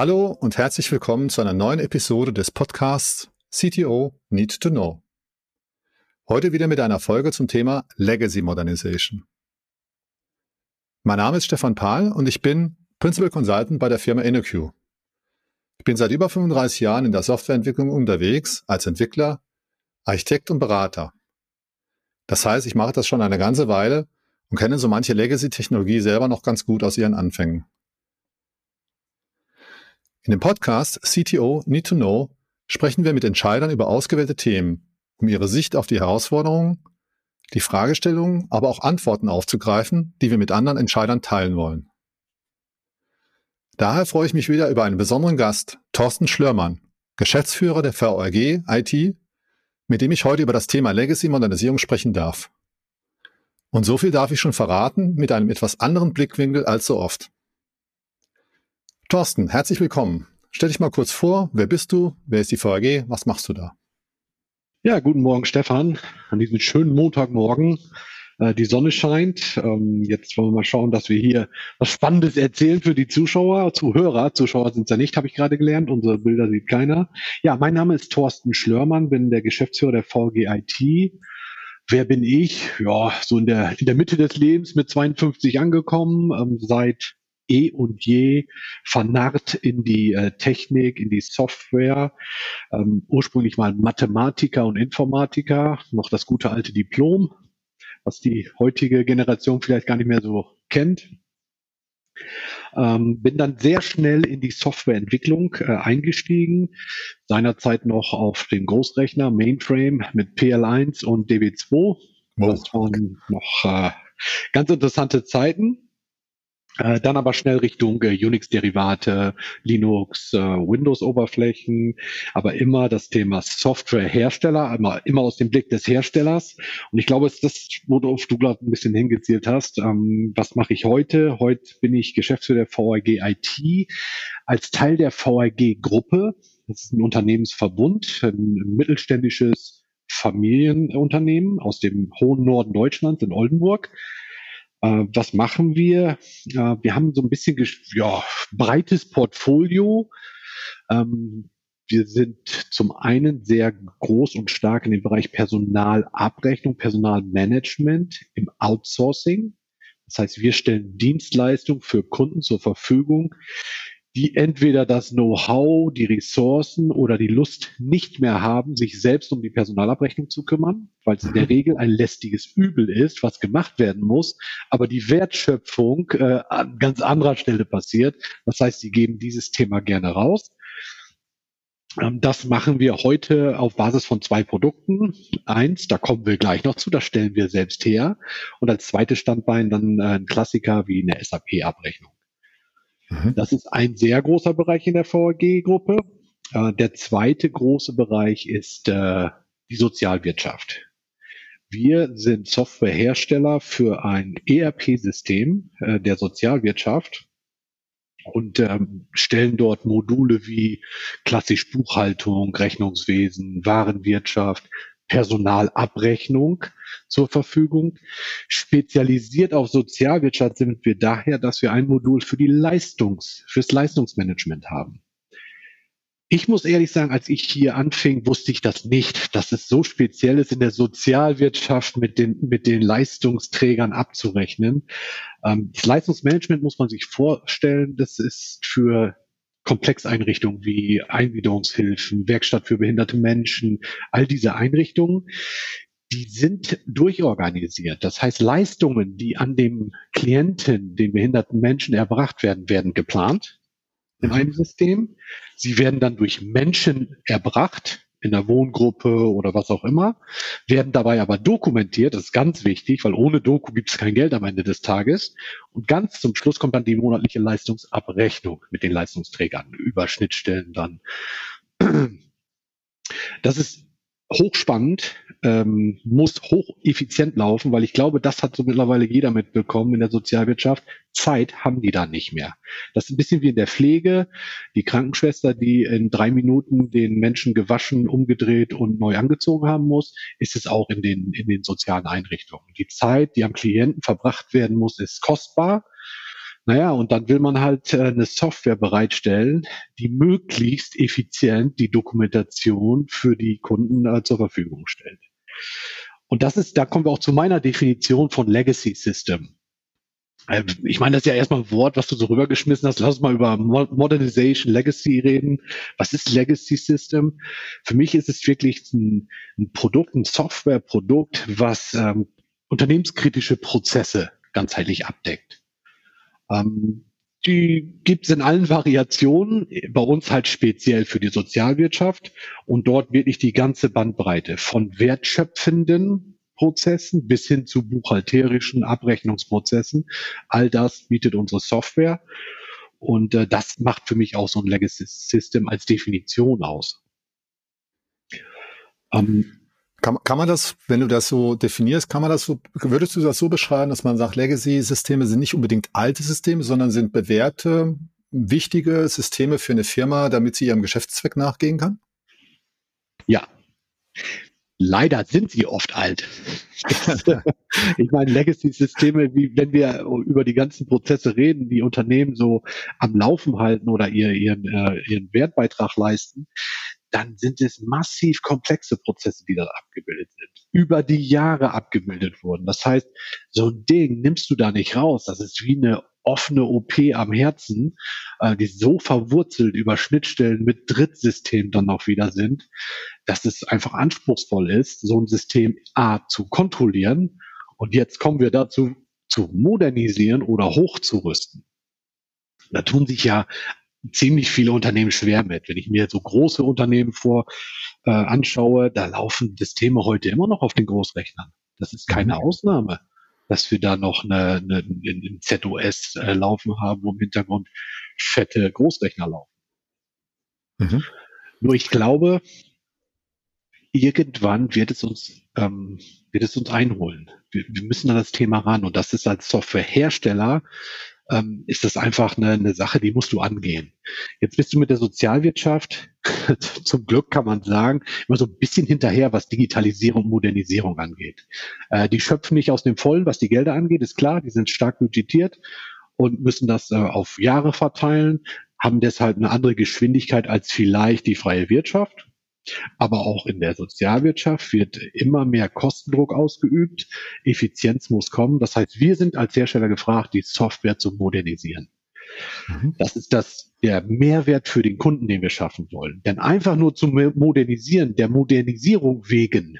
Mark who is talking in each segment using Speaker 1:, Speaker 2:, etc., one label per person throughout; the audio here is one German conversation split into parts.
Speaker 1: Hallo und herzlich willkommen zu einer neuen Episode des Podcasts CTO Need to Know. Heute wieder mit einer Folge zum Thema Legacy Modernization. Mein Name ist Stefan Pahl und ich bin Principal Consultant bei der Firma InnoQ. Ich bin seit über 35 Jahren in der Softwareentwicklung unterwegs als Entwickler, Architekt und Berater. Das heißt, ich mache das schon eine ganze Weile und kenne so manche Legacy-Technologie selber noch ganz gut aus ihren Anfängen. In dem Podcast CTO Need to Know sprechen wir mit Entscheidern über ausgewählte Themen, um ihre Sicht auf die Herausforderungen, die Fragestellungen, aber auch Antworten aufzugreifen, die wir mit anderen Entscheidern teilen wollen. Daher freue ich mich wieder über einen besonderen Gast, Thorsten Schlörmann, Geschäftsführer der VRG IT, mit dem ich heute über das Thema Legacy Modernisierung sprechen darf. Und so viel darf ich schon verraten, mit einem etwas anderen Blickwinkel als so oft. Thorsten, herzlich willkommen. Stell dich mal kurz vor, wer bist du, wer ist die VAG, was machst du da?
Speaker 2: Ja, guten Morgen, Stefan, an diesem schönen Montagmorgen. Äh, die Sonne scheint. Ähm, jetzt wollen wir mal schauen, dass wir hier was Spannendes erzählen für die Zuschauer, Zuhörer. Zuschauer sind es ja nicht, habe ich gerade gelernt. Unsere Bilder sieht keiner. Ja, mein Name ist Thorsten Schlörmann, bin der Geschäftsführer der VG IT Wer bin ich? Ja, so in der, in der Mitte des Lebens mit 52 angekommen, ähm, seit eh und je vernarrt in die äh, Technik, in die Software. Ähm, ursprünglich mal Mathematiker und Informatiker, noch das gute alte Diplom, was die heutige Generation vielleicht gar nicht mehr so kennt. Ähm, bin dann sehr schnell in die Softwareentwicklung äh, eingestiegen, seinerzeit noch auf dem Großrechner Mainframe mit PL1 und DB2. Oh. Das waren noch äh, ganz interessante Zeiten. Äh, dann aber schnell Richtung äh, Unix-Derivate, Linux, äh, Windows-Oberflächen, aber immer das Thema Software-Hersteller, immer, immer aus dem Blick des Herstellers. Und ich glaube, es ist das, worauf du gerade ein bisschen hingezielt hast. Ähm, was mache ich heute? Heute bin ich Geschäftsführer der VAG IT als Teil der VAG-Gruppe. Das ist ein Unternehmensverbund, ein mittelständisches Familienunternehmen aus dem hohen Norden Deutschlands in Oldenburg. Äh, was machen wir? Äh, wir haben so ein bisschen ja, breites Portfolio. Ähm, wir sind zum einen sehr groß und stark in dem Bereich Personalabrechnung, Personalmanagement im Outsourcing. Das heißt, wir stellen Dienstleistungen für Kunden zur Verfügung, die entweder das Know-how, die Ressourcen oder die Lust nicht mehr haben, sich selbst um die Personalabrechnung zu kümmern, weil es in der mhm. Regel ein lästiges Übel ist, was gemacht werden muss, aber die Wertschöpfung äh, an ganz anderer Stelle passiert. Das heißt, sie geben dieses Thema gerne raus. Ähm, das machen wir heute auf Basis von zwei Produkten. Eins, da kommen wir gleich noch zu, das stellen wir selbst her. Und als zweites Standbein dann äh, ein Klassiker wie eine SAP-Abrechnung. Mhm. Das ist ein sehr großer Bereich in der VAG-Gruppe. Äh, der zweite große Bereich ist äh, die Sozialwirtschaft. Wir sind Softwarehersteller für ein ERP-System äh, der Sozialwirtschaft und ähm, stellen dort Module wie klassisch Buchhaltung, Rechnungswesen, Warenwirtschaft, Personalabrechnung zur Verfügung. Spezialisiert auf Sozialwirtschaft sind wir daher, dass wir ein Modul für die Leistungs, fürs Leistungsmanagement haben. Ich muss ehrlich sagen, als ich hier anfing, wusste ich das nicht, dass es so speziell ist, in der Sozialwirtschaft mit den, mit den Leistungsträgern abzurechnen. Ähm, das Leistungsmanagement muss man sich vorstellen, das ist für Komplexeinrichtungen wie Eingliederungshilfen, Werkstatt für behinderte Menschen, all diese Einrichtungen, die sind durchorganisiert. Das heißt, Leistungen, die an dem Klienten, den behinderten Menschen erbracht werden, werden geplant in einem System. Sie werden dann durch Menschen erbracht, in der Wohngruppe oder was auch immer, werden dabei aber dokumentiert, das ist ganz wichtig, weil ohne Doku gibt es kein Geld am Ende des Tages. Und ganz zum Schluss kommt dann die monatliche Leistungsabrechnung mit den Leistungsträgern über Schnittstellen dann. Das ist hochspannend, ähm, muss hocheffizient laufen, weil ich glaube, das hat so mittlerweile jeder mitbekommen in der Sozialwirtschaft. Zeit haben die da nicht mehr. Das ist ein bisschen wie in der Pflege. Die Krankenschwester, die in drei Minuten den Menschen gewaschen, umgedreht und neu angezogen haben muss, ist es auch in den, in den sozialen Einrichtungen. Die Zeit, die am Klienten verbracht werden muss, ist kostbar. Naja, und dann will man halt äh, eine Software bereitstellen, die möglichst effizient die Dokumentation für die Kunden äh, zur Verfügung stellt. Und das ist, da kommen wir auch zu meiner Definition von Legacy System. Ähm, ich meine, das ist ja erstmal ein Wort, was du so rübergeschmissen hast. Lass uns mal über Modernization, Legacy reden. Was ist Legacy System? Für mich ist es wirklich ein, ein Produkt, ein Softwareprodukt, was ähm, unternehmenskritische Prozesse ganzheitlich abdeckt. Ähm, die gibt es in allen Variationen, bei uns halt speziell für die Sozialwirtschaft und dort wirklich die ganze Bandbreite von wertschöpfenden Prozessen bis hin zu buchhalterischen Abrechnungsprozessen. All das bietet unsere Software und äh, das macht für mich auch so ein Legacy System als Definition aus.
Speaker 1: Ähm, kann, kann man das, wenn du das so definierst, kann man das so, würdest du das so beschreiben, dass man sagt, Legacy-Systeme sind nicht unbedingt alte Systeme, sondern sind bewährte, wichtige Systeme für eine Firma, damit sie ihrem Geschäftszweck nachgehen kann?
Speaker 2: Ja. Leider sind sie oft alt. ich meine, Legacy-Systeme, wie wenn wir über die ganzen Prozesse reden, die Unternehmen so am Laufen halten oder ihr, ihren, äh, ihren Wertbeitrag leisten, dann sind es massiv komplexe Prozesse, die da abgebildet sind, über die Jahre abgebildet wurden. Das heißt, so ein Ding nimmst du da nicht raus. Das ist wie eine offene OP am Herzen, äh, die so verwurzelt über Schnittstellen mit Drittsystemen dann noch wieder sind, dass es einfach anspruchsvoll ist, so ein System A zu kontrollieren. Und jetzt kommen wir dazu, zu modernisieren oder hochzurüsten. Da tun sich ja ziemlich viele Unternehmen schwer mit. Wenn ich mir so große Unternehmen vor äh, anschaue, da laufen Systeme heute immer noch auf den Großrechnern. Das ist keine mhm. Ausnahme, dass wir da noch eine, eine, ein ZOS äh, laufen haben, wo im Hintergrund fette Großrechner laufen. Mhm. Nur ich glaube, irgendwann wird es uns, ähm, wird es uns einholen. Wir, wir müssen an das Thema ran und das ist als Softwarehersteller ähm, ist das einfach eine, eine Sache, die musst du angehen. Jetzt bist du mit der Sozialwirtschaft, zum Glück kann man sagen, immer so ein bisschen hinterher, was Digitalisierung und Modernisierung angeht. Äh, die schöpfen nicht aus dem Vollen, was die Gelder angeht, ist klar, die sind stark budgetiert und müssen das äh, auf Jahre verteilen, haben deshalb eine andere Geschwindigkeit als vielleicht die freie Wirtschaft. Aber auch in der Sozialwirtschaft wird immer mehr Kostendruck ausgeübt. Effizienz muss kommen. Das heißt, wir sind als Hersteller gefragt, die Software zu modernisieren. Mhm. Das ist das, der Mehrwert für den Kunden, den wir schaffen wollen. Denn einfach nur zu modernisieren, der Modernisierung wegen,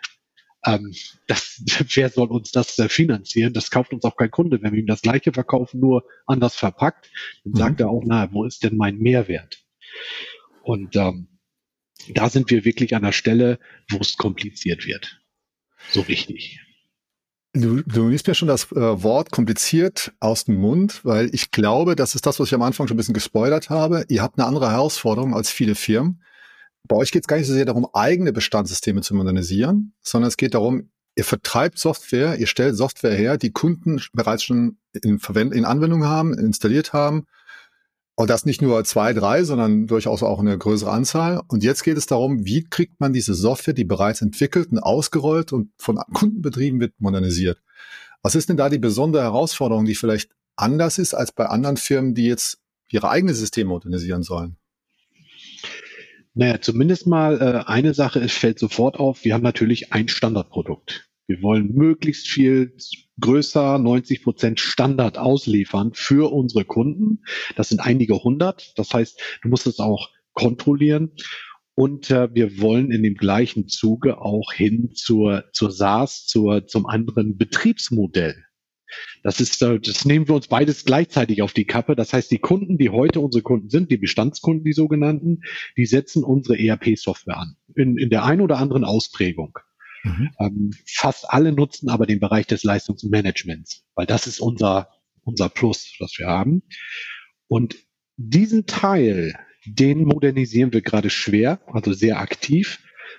Speaker 2: ähm, das, wer soll uns das äh, finanzieren? Das kauft uns auch kein Kunde. Wenn wir ihm das Gleiche verkaufen, nur anders verpackt, dann mhm. sagt er auch, na, wo ist denn mein Mehrwert? Und ähm, da sind wir wirklich an der Stelle, wo es kompliziert wird. So richtig.
Speaker 1: Du, du liest mir schon das äh, Wort kompliziert aus dem Mund, weil ich glaube, das ist das, was ich am Anfang schon ein bisschen gespoilert habe. Ihr habt eine andere Herausforderung als viele Firmen. Bei euch geht es gar nicht so sehr darum, eigene Bestandssysteme zu modernisieren, sondern es geht darum, ihr vertreibt Software, ihr stellt Software her, die Kunden bereits schon in, Verwend in Anwendung haben, installiert haben und das nicht nur zwei, drei, sondern durchaus auch eine größere Anzahl. Und jetzt geht es darum, wie kriegt man diese Software, die bereits entwickelt und ausgerollt und von Kunden betrieben wird, modernisiert. Was ist denn da die besondere Herausforderung, die vielleicht anders ist als bei anderen Firmen, die jetzt ihre eigene Systeme modernisieren sollen?
Speaker 2: Naja, zumindest mal äh, eine Sache, es fällt sofort auf, wir haben natürlich ein Standardprodukt. Wir wollen möglichst viel größer 90 Prozent Standard ausliefern für unsere Kunden. Das sind einige hundert. Das heißt, du musst es auch kontrollieren. Und äh, wir wollen in dem gleichen Zuge auch hin zur, zur SaaS, zur, zum anderen Betriebsmodell. Das ist, äh, das nehmen wir uns beides gleichzeitig auf die Kappe. Das heißt, die Kunden, die heute unsere Kunden sind, die Bestandskunden, die sogenannten, die setzen unsere ERP-Software an. In, in der einen oder anderen Ausprägung. Mhm. Ähm, fast alle nutzen aber den Bereich des Leistungsmanagements, weil das ist unser, unser Plus, was wir haben. Und diesen Teil, den modernisieren wir gerade schwer, also sehr aktiv.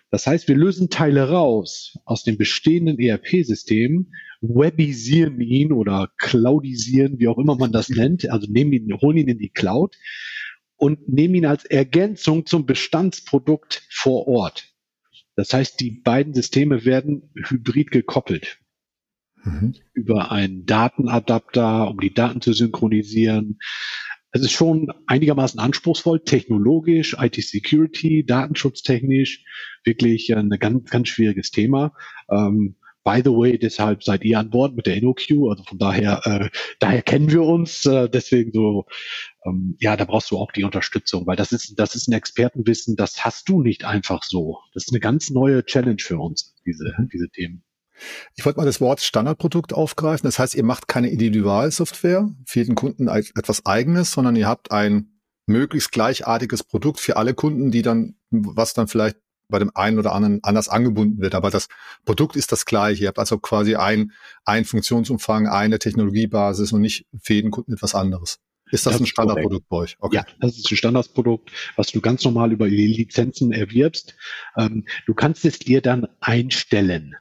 Speaker 2: Das heißt, wir lösen Teile raus aus dem bestehenden ERP-System, webisieren ihn oder cloudisieren, wie auch immer man das nennt, also nehmen ihn, holen ihn in die Cloud und nehmen ihn als Ergänzung zum Bestandsprodukt vor Ort. Das heißt, die beiden Systeme werden hybrid gekoppelt. mhm. über einen Datenadapter, um die Daten zu synchronisieren. Es ist schon einigermaßen anspruchsvoll, technologisch, IT-Security, datenschutztechnisch, wirklich ein ganz, ganz schwieriges Thema. Ähm, By the way, deshalb seid ihr an Bord mit der InnoQ, also von daher, äh, daher kennen wir uns, äh, deswegen so, ähm, ja, da brauchst du auch die Unterstützung, weil das ist, das ist ein Expertenwissen, das hast du nicht einfach so. Das ist eine ganz neue Challenge für uns, diese, mhm. diese Themen.
Speaker 1: Ich wollte mal das Wort Standardprodukt aufgreifen. Das heißt, ihr macht keine Individualsoftware für jeden Kunden etwas eigenes, sondern ihr habt ein möglichst gleichartiges Produkt für alle Kunden, die dann, was dann vielleicht bei dem einen oder anderen anders angebunden wird. Aber das Produkt ist das gleiche. Ihr habt also quasi ein, ein Funktionsumfang, eine Technologiebasis und nicht für jeden Kunden etwas anderes. Ist das, das ein Standardprodukt bei euch?
Speaker 2: Okay. Ja, das ist ein Standardprodukt, was du ganz normal über die Lizenzen erwirbst. Ähm, du kannst es dir dann einstellen.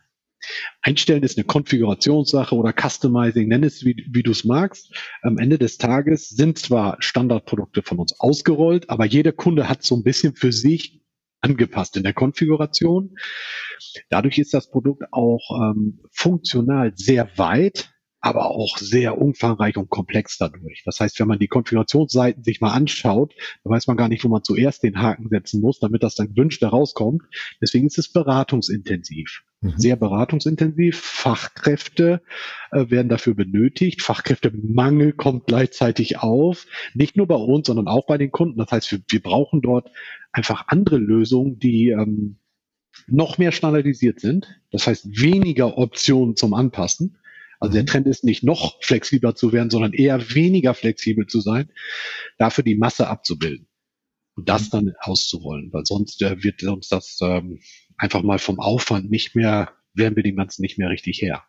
Speaker 2: Einstellen ist eine Konfigurationssache oder Customizing, nenn es wie, wie du es magst. Am Ende des Tages sind zwar Standardprodukte von uns ausgerollt, aber jeder Kunde hat so ein bisschen für sich angepasst in der Konfiguration. Dadurch ist das Produkt auch ähm, funktional sehr weit, aber auch sehr umfangreich und komplex dadurch. Das heißt, wenn man die Konfigurationsseiten sich mal anschaut, dann weiß man gar nicht, wo man zuerst den Haken setzen muss, damit das dann gewünscht herauskommt. Deswegen ist es beratungsintensiv. Mhm. Sehr beratungsintensiv. Fachkräfte äh, werden dafür benötigt. Fachkräftemangel kommt gleichzeitig auf. Nicht nur bei uns, sondern auch bei den Kunden. Das heißt, wir, wir brauchen dort einfach andere Lösungen, die ähm, noch mehr standardisiert sind. Das heißt, weniger Optionen zum Anpassen also der mhm. Trend ist nicht noch flexibler zu werden, sondern eher weniger flexibel zu sein, dafür die Masse abzubilden und das mhm. dann auszurollen, weil sonst äh, wird uns das ähm, einfach mal vom Aufwand nicht mehr, werden wir dem Ganzen nicht mehr richtig her.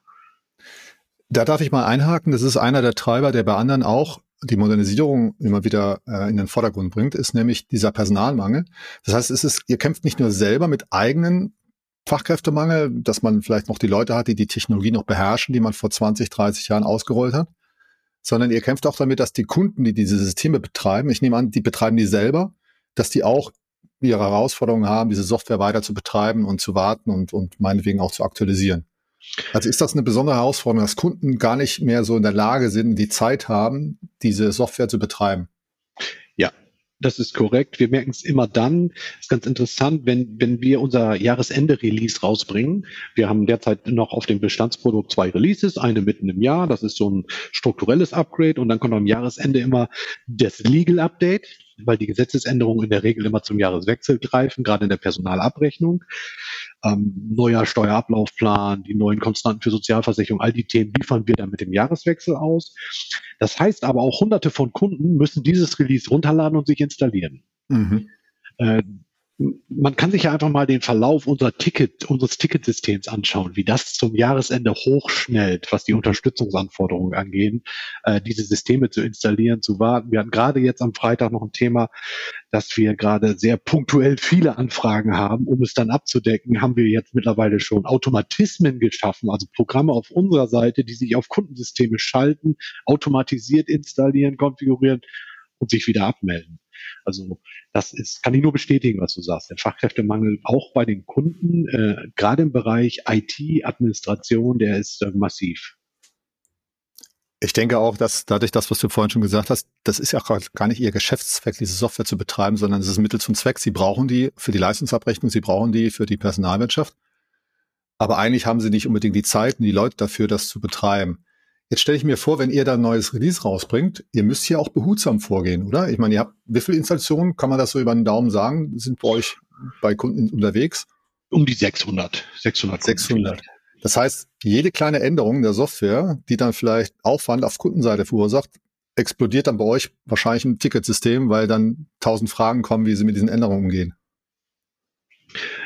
Speaker 1: Da darf ich mal einhaken. Das ist einer der Treiber, der bei anderen auch die Modernisierung immer wieder äh, in den Vordergrund bringt, ist nämlich dieser Personalmangel. Das heißt, es ist, ihr kämpft nicht nur selber mit eigenen Fachkräftemangel, dass man vielleicht noch die Leute hat, die die Technologie noch beherrschen, die man vor 20, 30 Jahren ausgerollt hat, sondern ihr kämpft auch damit, dass die Kunden, die diese Systeme betreiben, ich nehme an, die betreiben die selber, dass die auch ihre Herausforderungen haben, diese Software weiter zu betreiben und zu warten und, und meinetwegen auch zu aktualisieren. Also ist das eine besondere Herausforderung, dass Kunden gar nicht mehr so in der Lage sind, die Zeit haben, diese Software zu betreiben?
Speaker 2: Das ist korrekt. Wir merken es immer dann. Ist ganz interessant, wenn, wenn wir unser Jahresende-Release rausbringen. Wir haben derzeit noch auf dem Bestandsprodukt zwei Releases, eine mitten im Jahr. Das ist so ein strukturelles Upgrade und dann kommt am Jahresende immer das Legal Update weil die Gesetzesänderungen in der Regel immer zum Jahreswechsel greifen, gerade in der Personalabrechnung. Ähm, neuer Steuerablaufplan, die neuen Konstanten für Sozialversicherung, all die Themen liefern wir dann mit dem Jahreswechsel aus. Das heißt aber auch hunderte von Kunden müssen dieses Release runterladen und sich installieren. Mhm. Äh, man kann sich ja einfach mal den Verlauf unserer Ticket, unseres Ticketsystems anschauen, wie das zum Jahresende hochschnellt, was die Unterstützungsanforderungen angeht, äh, diese Systeme zu installieren, zu warten. Wir hatten gerade jetzt am Freitag noch ein Thema, dass wir gerade sehr punktuell viele Anfragen haben. Um es dann abzudecken, haben wir jetzt mittlerweile schon Automatismen geschaffen, also Programme auf unserer Seite, die sich auf Kundensysteme schalten, automatisiert installieren, konfigurieren und sich wieder abmelden. Also das ist, kann ich nur bestätigen, was du sagst. Der Fachkräftemangel auch bei den Kunden, äh, gerade im Bereich IT-Administration, der ist äh, massiv.
Speaker 1: Ich denke auch, dass dadurch das, was du vorhin schon gesagt hast, das ist ja gar nicht ihr Geschäftszweck, diese Software zu betreiben, sondern es ist Mittel zum Zweck. Sie brauchen die für die Leistungsabrechnung, sie brauchen die für die Personalwirtschaft. Aber eigentlich haben sie nicht unbedingt die Zeit und die Leute dafür, das zu betreiben. Jetzt stelle ich mir vor, wenn ihr da ein neues Release rausbringt, ihr müsst ja auch behutsam vorgehen, oder? Ich meine, ihr habt, wie viele Installationen, kann man das so über den Daumen sagen, sind bei euch bei Kunden unterwegs?
Speaker 2: Um die 600.
Speaker 1: 600. 600. Das heißt, jede kleine Änderung der Software, die dann vielleicht Aufwand auf Kundenseite verursacht, explodiert dann bei euch wahrscheinlich ein Ticketsystem, weil dann tausend Fragen kommen, wie sie mit diesen Änderungen umgehen.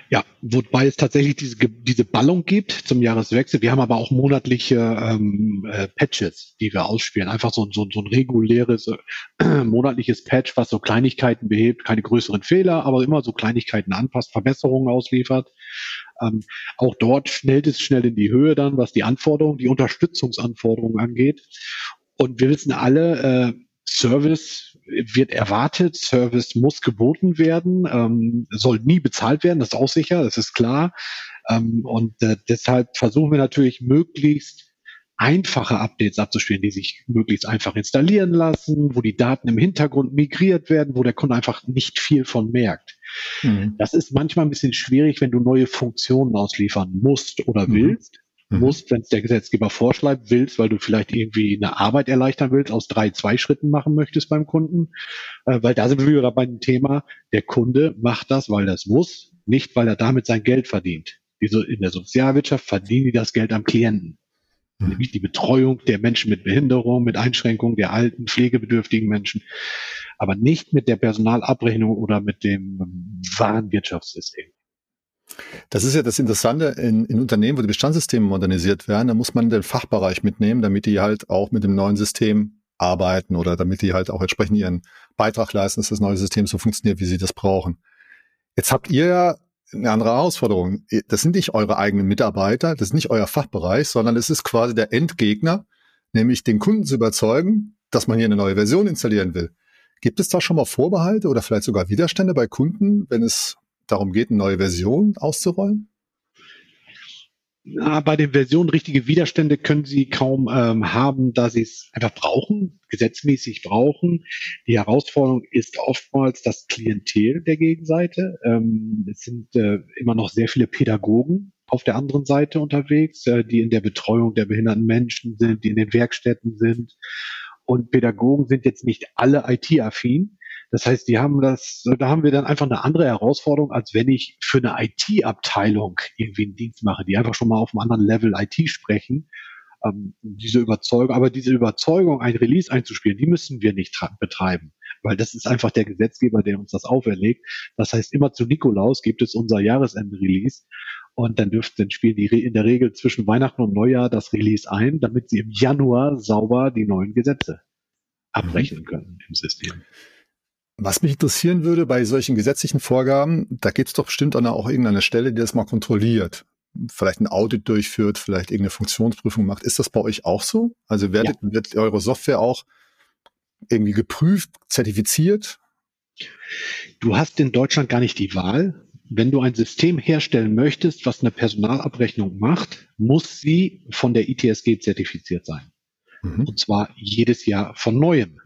Speaker 2: Ja, wobei es tatsächlich diese, diese Ballung gibt zum Jahreswechsel. Wir haben aber auch monatliche ähm, äh, Patches, die wir ausspielen. Einfach so, so, so ein reguläres äh, monatliches Patch, was so Kleinigkeiten behebt, keine größeren Fehler, aber immer so Kleinigkeiten anpasst, Verbesserungen ausliefert. Ähm, auch dort schnellt es schnell in die Höhe dann, was die Anforderungen, die Unterstützungsanforderungen angeht. Und wir wissen alle, äh, Service wird erwartet, Service muss geboten werden, ähm, soll nie bezahlt werden, das ist auch sicher, das ist klar. Ähm, und äh, deshalb versuchen wir natürlich möglichst einfache Updates abzuspielen, die sich möglichst einfach installieren lassen, wo die Daten im Hintergrund migriert werden, wo der Kunde einfach nicht viel von merkt. Mhm. Das ist manchmal ein bisschen schwierig, wenn du neue Funktionen ausliefern musst oder mhm. willst. Mhm. Musst, wenn es der Gesetzgeber vorschreibt, willst, weil du vielleicht irgendwie eine Arbeit erleichtern willst, aus drei, zwei Schritten machen möchtest beim Kunden. Äh, weil da sind wir wieder bei dem Thema, der Kunde macht das, weil es muss, nicht weil er damit sein Geld verdient. in der Sozialwirtschaft verdienen die das Geld am Klienten mhm. nämlich die Betreuung der Menschen mit Behinderung, mit Einschränkungen der alten, pflegebedürftigen Menschen, aber nicht mit der Personalabrechnung oder mit dem Warenwirtschaftssystem.
Speaker 1: Das ist ja das Interessante in, in Unternehmen, wo die Bestandssysteme modernisiert werden, da muss man den Fachbereich mitnehmen, damit die halt auch mit dem neuen System arbeiten oder damit die halt auch entsprechend ihren Beitrag leisten, dass das neue System so funktioniert, wie sie das brauchen. Jetzt habt ihr ja eine andere Herausforderung. Das sind nicht eure eigenen Mitarbeiter, das ist nicht euer Fachbereich, sondern es ist quasi der Endgegner, nämlich den Kunden zu überzeugen, dass man hier eine neue Version installieren will. Gibt es da schon mal Vorbehalte oder vielleicht sogar Widerstände bei Kunden, wenn es darum geht, eine neue Version auszurollen?
Speaker 2: Na, bei den Versionen richtige Widerstände können sie kaum ähm, haben, da sie es einfach brauchen, gesetzmäßig brauchen. Die Herausforderung ist oftmals das Klientel der Gegenseite. Ähm, es sind äh, immer noch sehr viele Pädagogen auf der anderen Seite unterwegs, äh, die in der Betreuung der behinderten Menschen sind, die in den Werkstätten sind. Und Pädagogen sind jetzt nicht alle IT-affin. Das heißt, die haben das, da haben wir dann einfach eine andere Herausforderung, als wenn ich für eine IT-Abteilung irgendwie einen Dienst mache, die einfach schon mal auf einem anderen Level IT sprechen. Ähm, diese Überzeugung, aber diese Überzeugung, ein Release einzuspielen, die müssen wir nicht betreiben, weil das ist einfach der Gesetzgeber, der uns das auferlegt. Das heißt, immer zu Nikolaus gibt es unser Jahresende-Release und dann dürften, dann spielen die in der Regel zwischen Weihnachten und Neujahr das Release ein, damit sie im Januar sauber die neuen Gesetze abrechnen können im System.
Speaker 1: Was mich interessieren würde bei solchen gesetzlichen Vorgaben, da gibt es doch bestimmt auch irgendeine Stelle, die das mal kontrolliert. Vielleicht ein Audit durchführt, vielleicht irgendeine Funktionsprüfung macht. Ist das bei euch auch so? Also werdet, ja. wird eure Software auch irgendwie geprüft, zertifiziert?
Speaker 2: Du hast in Deutschland gar nicht die Wahl. Wenn du ein System herstellen möchtest, was eine Personalabrechnung macht, muss sie von der ITSG zertifiziert sein. Mhm. Und zwar jedes Jahr von neuem.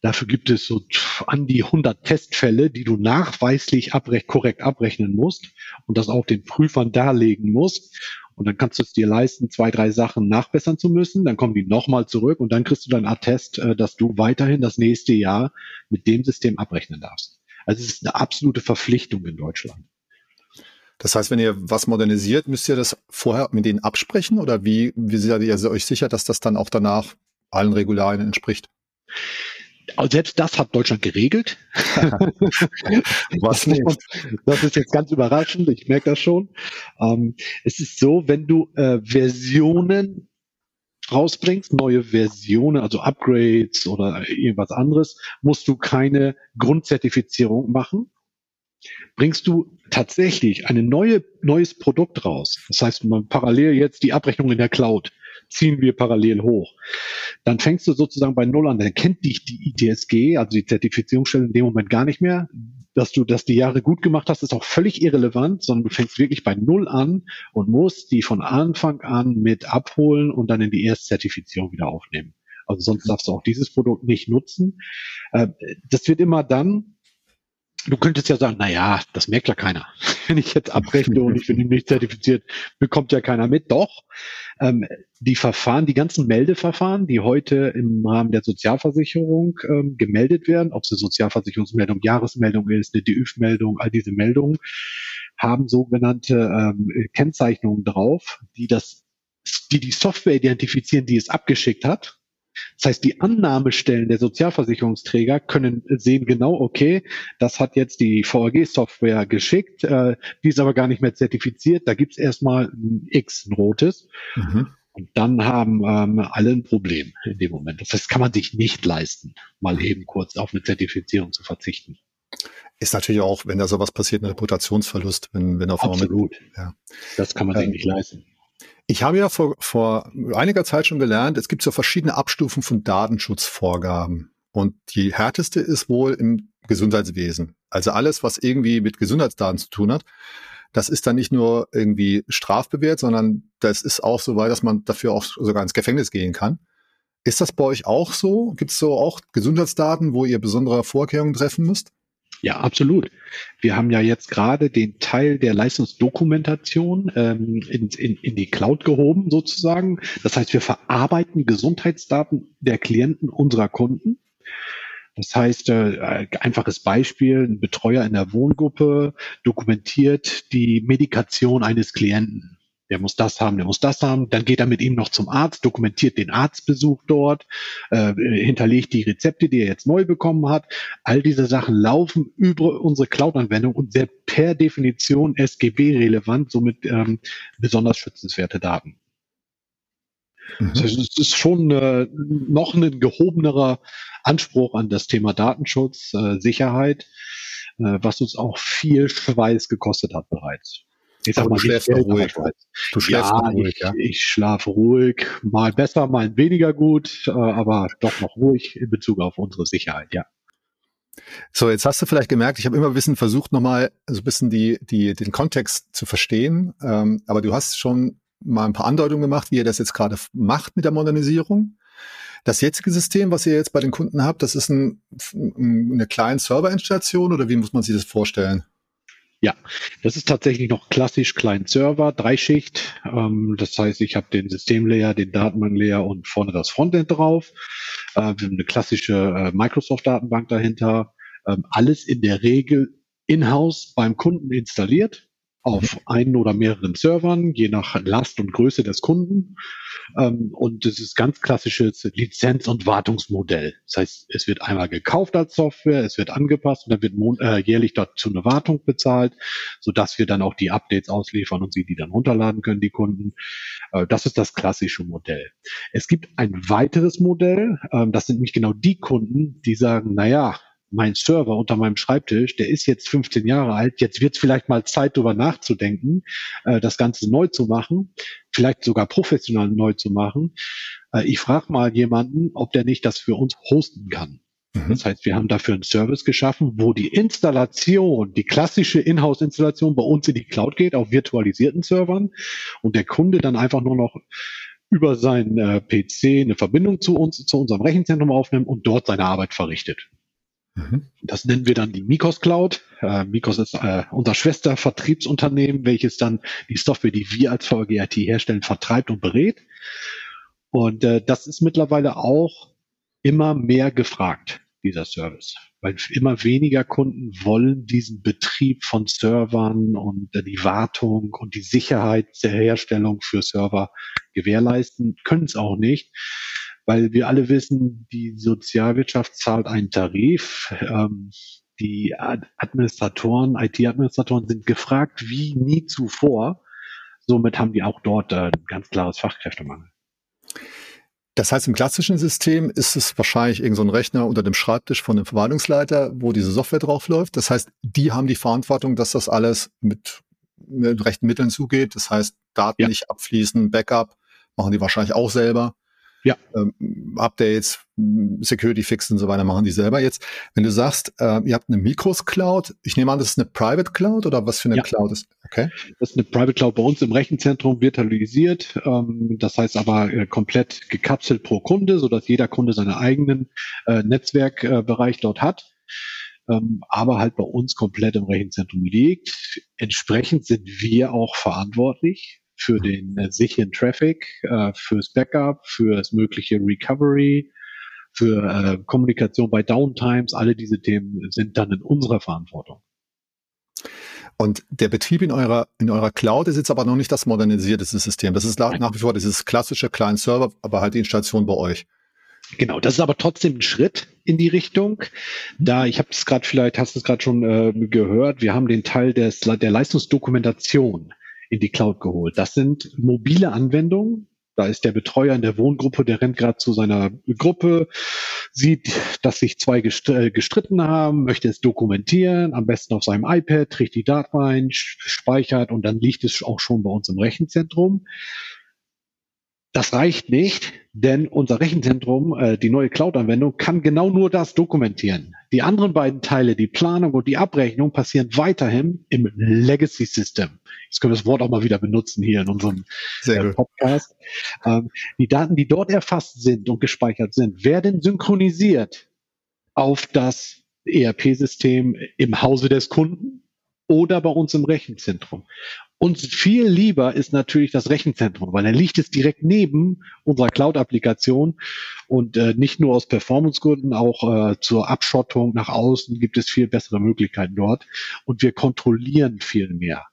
Speaker 2: Dafür gibt es so an die 100 Testfälle, die du nachweislich abrech korrekt abrechnen musst und das auch den Prüfern darlegen musst. Und dann kannst du es dir leisten, zwei, drei Sachen nachbessern zu müssen. Dann kommen die nochmal zurück und dann kriegst du dein Attest, äh, dass du weiterhin das nächste Jahr mit dem System abrechnen darfst. Also es ist eine absolute Verpflichtung in Deutschland.
Speaker 1: Das heißt, wenn ihr was modernisiert, müsst ihr das vorher mit denen absprechen oder wie, wie seid ihr euch sicher, dass das dann auch danach allen Regularien entspricht?
Speaker 2: Also selbst das hat Deutschland geregelt.
Speaker 1: Was nicht?
Speaker 2: Das ist jetzt ganz überraschend, ich merke das schon. Ähm, es ist so, wenn du äh, Versionen rausbringst, neue Versionen, also Upgrades oder irgendwas anderes, musst du keine Grundzertifizierung machen. Bringst du tatsächlich ein neue, neues Produkt raus, das heißt, man parallel jetzt die Abrechnung in der Cloud, ziehen wir parallel hoch. Dann fängst du sozusagen bei Null an. Dann kennt dich die ITSG, also die Zertifizierungsstelle in dem Moment gar nicht mehr. Dass du das die Jahre gut gemacht hast, ist auch völlig irrelevant, sondern du fängst wirklich bei Null an und musst die von Anfang an mit abholen und dann in die Erstzertifizierung wieder aufnehmen. Also sonst darfst du auch dieses Produkt nicht nutzen. Äh, das wird immer dann Du könntest ja sagen, na ja, das merkt ja keiner. Wenn ich jetzt abrechne und ich bin nicht zertifiziert, bekommt ja keiner mit. Doch, ähm, die Verfahren, die ganzen Meldeverfahren, die heute im Rahmen der Sozialversicherung ähm, gemeldet werden, ob es eine Sozialversicherungsmeldung, Jahresmeldung ist, eine DÜV-Meldung, all diese Meldungen, haben sogenannte ähm, Kennzeichnungen drauf, die das, die die Software identifizieren, die es abgeschickt hat das heißt, die Annahmestellen der Sozialversicherungsträger können sehen genau, okay, das hat jetzt die VAG-Software geschickt, äh, die ist aber gar nicht mehr zertifiziert. Da gibt's erstmal ein X, ein rotes. Mhm. Und dann haben ähm, alle ein Problem in dem Moment. Das heißt, kann man sich nicht leisten, mal eben kurz auf eine Zertifizierung zu verzichten.
Speaker 1: Ist natürlich auch, wenn da sowas passiert, ein Reputationsverlust, wenn, wenn auf
Speaker 2: Absolut. Mit, ja. Das kann man sich ähm, nicht leisten.
Speaker 1: Ich habe ja vor, vor einiger Zeit schon gelernt, es gibt so verschiedene Abstufen von Datenschutzvorgaben. Und die härteste ist wohl im Gesundheitswesen. Also alles, was irgendwie mit Gesundheitsdaten zu tun hat. das ist dann nicht nur irgendwie strafbewehrt, sondern das ist auch so weit, dass man dafür auch sogar ins Gefängnis gehen kann. Ist das bei euch auch so? Gibt es so auch Gesundheitsdaten, wo ihr besondere Vorkehrungen treffen müsst?
Speaker 2: Ja, absolut. Wir haben ja jetzt gerade den Teil der Leistungsdokumentation ähm, in, in, in die Cloud gehoben, sozusagen. Das heißt, wir verarbeiten Gesundheitsdaten der Klienten unserer Kunden. Das heißt, äh, einfaches Beispiel, ein Betreuer in der Wohngruppe dokumentiert die Medikation eines Klienten der muss das haben, der muss das haben. Dann geht er mit ihm noch zum Arzt, dokumentiert den Arztbesuch dort, äh, hinterlegt die Rezepte, die er jetzt neu bekommen hat. All diese Sachen laufen über unsere Cloud-Anwendung und sehr per Definition SGB-relevant, somit ähm, besonders schützenswerte Daten. Mhm. Das heißt, es ist schon äh, noch ein gehobenerer Anspruch an das Thema Datenschutz, äh, Sicherheit, äh, was uns auch viel Schweiß gekostet hat bereits.
Speaker 1: Ich sag mal, du schläfst Geld, ruhig.
Speaker 2: Du schläfst ja, ruhig, ich, ja. Ich schlafe ruhig, mal besser, mal weniger gut, äh, aber doch noch ruhig in Bezug auf unsere Sicherheit, ja.
Speaker 1: So, jetzt hast du vielleicht gemerkt, ich habe immer ein bisschen versucht, nochmal so ein bisschen die, die, den Kontext zu verstehen. Ähm, aber du hast schon mal ein paar Andeutungen gemacht, wie ihr das jetzt gerade macht mit der Modernisierung. Das jetzige System, was ihr jetzt bei den Kunden habt, das ist ein, eine kleine Serverinstallation oder wie muss man sich das vorstellen?
Speaker 2: Ja, das ist tatsächlich noch klassisch Client Server, Dreischicht. Ähm, das heißt, ich habe den Systemlayer, den Datenbanklayer und vorne das Frontend drauf. Äh, wir haben eine klassische äh, Microsoft-Datenbank dahinter. Ähm, alles in der Regel in-house beim Kunden installiert auf einen oder mehreren Servern, je nach Last und Größe des Kunden. Ähm, und das ist ganz klassisches Lizenz- und Wartungsmodell. Das heißt, es wird einmal gekauft als Software, es wird angepasst und dann wird äh, jährlich dazu eine Wartung bezahlt, sodass wir dann auch die Updates ausliefern und sie die dann runterladen können, die Kunden. Äh, das ist das klassische Modell. Es gibt ein weiteres Modell, äh, das sind nämlich genau die Kunden, die sagen, naja, mein Server unter meinem Schreibtisch, der ist jetzt 15 Jahre alt, jetzt wird es vielleicht mal Zeit, darüber nachzudenken, äh, das Ganze neu zu machen, vielleicht sogar professionell neu zu machen. Äh, ich frage mal jemanden, ob der nicht das für uns hosten kann. Mhm. Das heißt, wir haben dafür einen Service geschaffen, wo die Installation, die klassische Inhouse-Installation bei uns in die Cloud geht, auf virtualisierten Servern und der Kunde dann einfach nur noch über seinen äh, PC eine Verbindung zu uns, zu unserem Rechenzentrum aufnimmt und dort seine Arbeit verrichtet. Mhm. Das nennen wir dann die Mikos Cloud. Äh, Mikos ist äh, unser Schwestervertriebsunternehmen, welches dann die Software, die wir als VGIT herstellen, vertreibt und berät. Und äh, das ist mittlerweile auch immer mehr gefragt, dieser Service. Weil immer weniger Kunden wollen diesen Betrieb von Servern und äh, die Wartung und die Sicherheit der Herstellung für Server gewährleisten, können es auch nicht weil wir alle wissen, die Sozialwirtschaft zahlt einen Tarif. Ähm, die Administratoren, IT-Administratoren sind gefragt wie nie zuvor. Somit haben die auch dort äh, ein ganz klares Fachkräftemangel.
Speaker 1: Das heißt, im klassischen System ist es wahrscheinlich irgendein so Rechner unter dem Schreibtisch von dem Verwaltungsleiter, wo diese Software drauf läuft. Das heißt, die haben die Verantwortung, dass das alles mit, mit rechten Mitteln zugeht. Das heißt, Daten ja. nicht abfließen, Backup machen die wahrscheinlich auch selber. Ja. Ähm, Updates, Security Fix und so weiter machen die selber jetzt. Wenn du sagst, äh, ihr habt eine Mikros Cloud, ich nehme an, das ist eine Private Cloud oder was für eine ja. Cloud ist?
Speaker 2: Okay. Das ist eine Private Cloud bei uns im Rechenzentrum virtualisiert. Ähm, das heißt aber äh, komplett gekapselt pro Kunde, sodass jeder Kunde seinen eigenen äh, Netzwerkbereich dort hat. Ähm, aber halt bei uns komplett im Rechenzentrum liegt. Entsprechend sind wir auch verantwortlich für den äh, sicheren Traffic, äh, fürs Backup, für das mögliche Recovery, für äh, Kommunikation bei Downtimes. Alle diese Themen sind dann in unserer Verantwortung.
Speaker 1: Und der Betrieb in eurer, in eurer Cloud ist jetzt aber noch nicht das modernisierte System. Das ist nach wie vor dieses klassische Client Server, aber halt die Installation bei euch.
Speaker 2: Genau, das ist aber trotzdem ein Schritt in die Richtung. Da, ich habe es gerade vielleicht, hast du es gerade schon äh, gehört, wir haben den Teil des, der Leistungsdokumentation in die Cloud geholt. Das sind mobile Anwendungen. Da ist der Betreuer in der Wohngruppe, der rennt gerade zu seiner Gruppe, sieht, dass sich zwei äh, gestritten haben, möchte es dokumentieren, am besten auf seinem iPad, trägt die Daten rein, speichert und dann liegt es auch schon bei uns im Rechenzentrum. Das reicht nicht, denn unser Rechenzentrum, äh, die neue Cloud-Anwendung, kann genau nur das dokumentieren. Die anderen beiden Teile, die Planung und die Abrechnung, passieren weiterhin im Legacy-System. Jetzt können wir das Wort auch mal wieder benutzen hier in unserem äh, Podcast. Ähm, die Daten, die dort erfasst sind und gespeichert sind, werden synchronisiert auf das ERP-System im Hause des Kunden oder bei uns im Rechenzentrum. Uns viel lieber ist natürlich das Rechenzentrum, weil dann liegt es direkt neben unserer Cloud-Applikation und äh, nicht nur aus Performance-Gründen, auch äh, zur Abschottung nach außen gibt es viel bessere Möglichkeiten dort und wir kontrollieren viel mehr.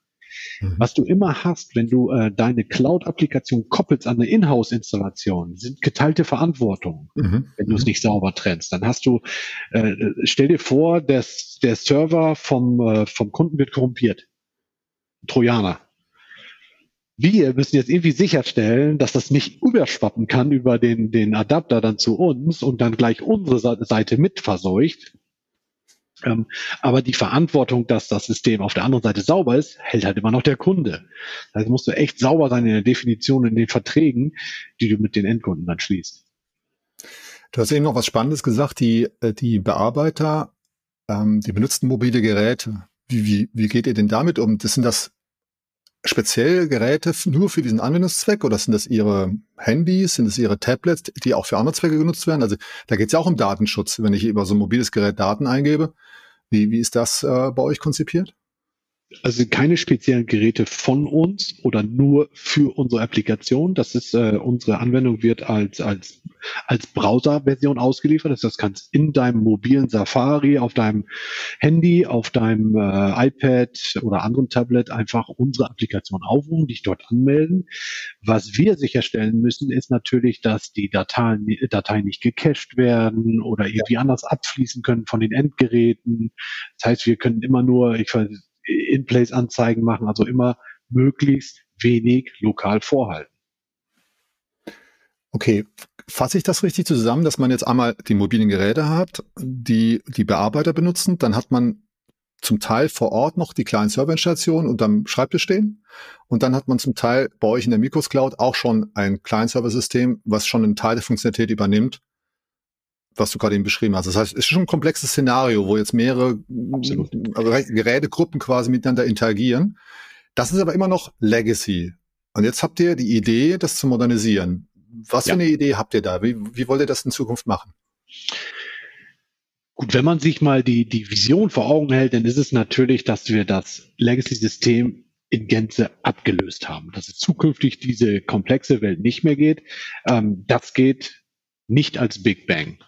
Speaker 2: Mhm. Was du immer hast, wenn du äh, deine Cloud-Applikation koppelst an eine Inhouse-Installation, sind geteilte Verantwortung, mhm. wenn du es mhm. nicht sauber trennst. Dann hast du, äh, stell dir vor, dass der Server vom, äh, vom Kunden wird korrumpiert Trojaner. Wir müssen jetzt irgendwie sicherstellen, dass das nicht überschwappen kann über den, den Adapter dann zu uns und dann gleich unsere Seite mit verseucht. Ähm, aber die Verantwortung, dass das System auf der anderen Seite sauber ist, hält halt immer noch der Kunde. Also musst du echt sauber sein in der Definition, in den Verträgen, die du mit den Endkunden dann schließt.
Speaker 1: Du hast eben noch was Spannendes gesagt, die, äh, die Bearbeiter, ähm, die benutzten mobile Geräte. Wie, wie, wie geht ihr denn damit um? Das sind das speziell Geräte nur für diesen Anwendungszweck oder sind das Ihre Handys, sind es Ihre Tablets, die auch für andere Zwecke genutzt werden? Also da geht es ja auch um Datenschutz, wenn ich über so ein mobiles Gerät Daten eingebe. Wie, wie ist das äh, bei euch konzipiert?
Speaker 2: Also keine speziellen Geräte von uns oder nur für unsere Applikation. Das ist äh, unsere Anwendung wird als als als Browser-Version ausgeliefert. Das heißt, kannst in deinem mobilen Safari, auf deinem Handy, auf deinem äh, iPad oder anderen Tablet einfach unsere Applikation aufrufen, dich dort anmelden. Was wir sicherstellen müssen, ist natürlich, dass die Dateien, Dateien nicht gecached werden oder irgendwie anders abfließen können von den Endgeräten. Das heißt, wir können immer nur, ich weiß, In-Place-Anzeigen machen, also immer möglichst wenig lokal vorhalten.
Speaker 1: Okay, fasse ich das richtig zusammen, dass man jetzt einmal die mobilen Geräte hat, die die Bearbeiter benutzen, dann hat man zum Teil vor Ort noch die kleinen Serverinstallationen unterm Schreibtisch stehen und dann hat man zum Teil bei euch in der Micros Cloud auch schon ein Client-Server-System, was schon einen Teil der Funktionalität übernimmt, was du gerade eben beschrieben hast. Das heißt, es ist schon ein komplexes Szenario, wo jetzt mehrere also Gerätegruppen quasi miteinander interagieren. Das ist aber immer noch Legacy. Und jetzt habt ihr die Idee, das zu modernisieren. Was ja. für eine Idee habt ihr da? Wie, wie wollt ihr das in Zukunft machen?
Speaker 2: Gut, wenn man sich mal die, die Vision vor Augen hält, dann ist es natürlich, dass wir das Legacy-System in Gänze abgelöst haben, dass es zukünftig diese komplexe Welt nicht mehr geht. Ähm, das geht nicht als Big Bang.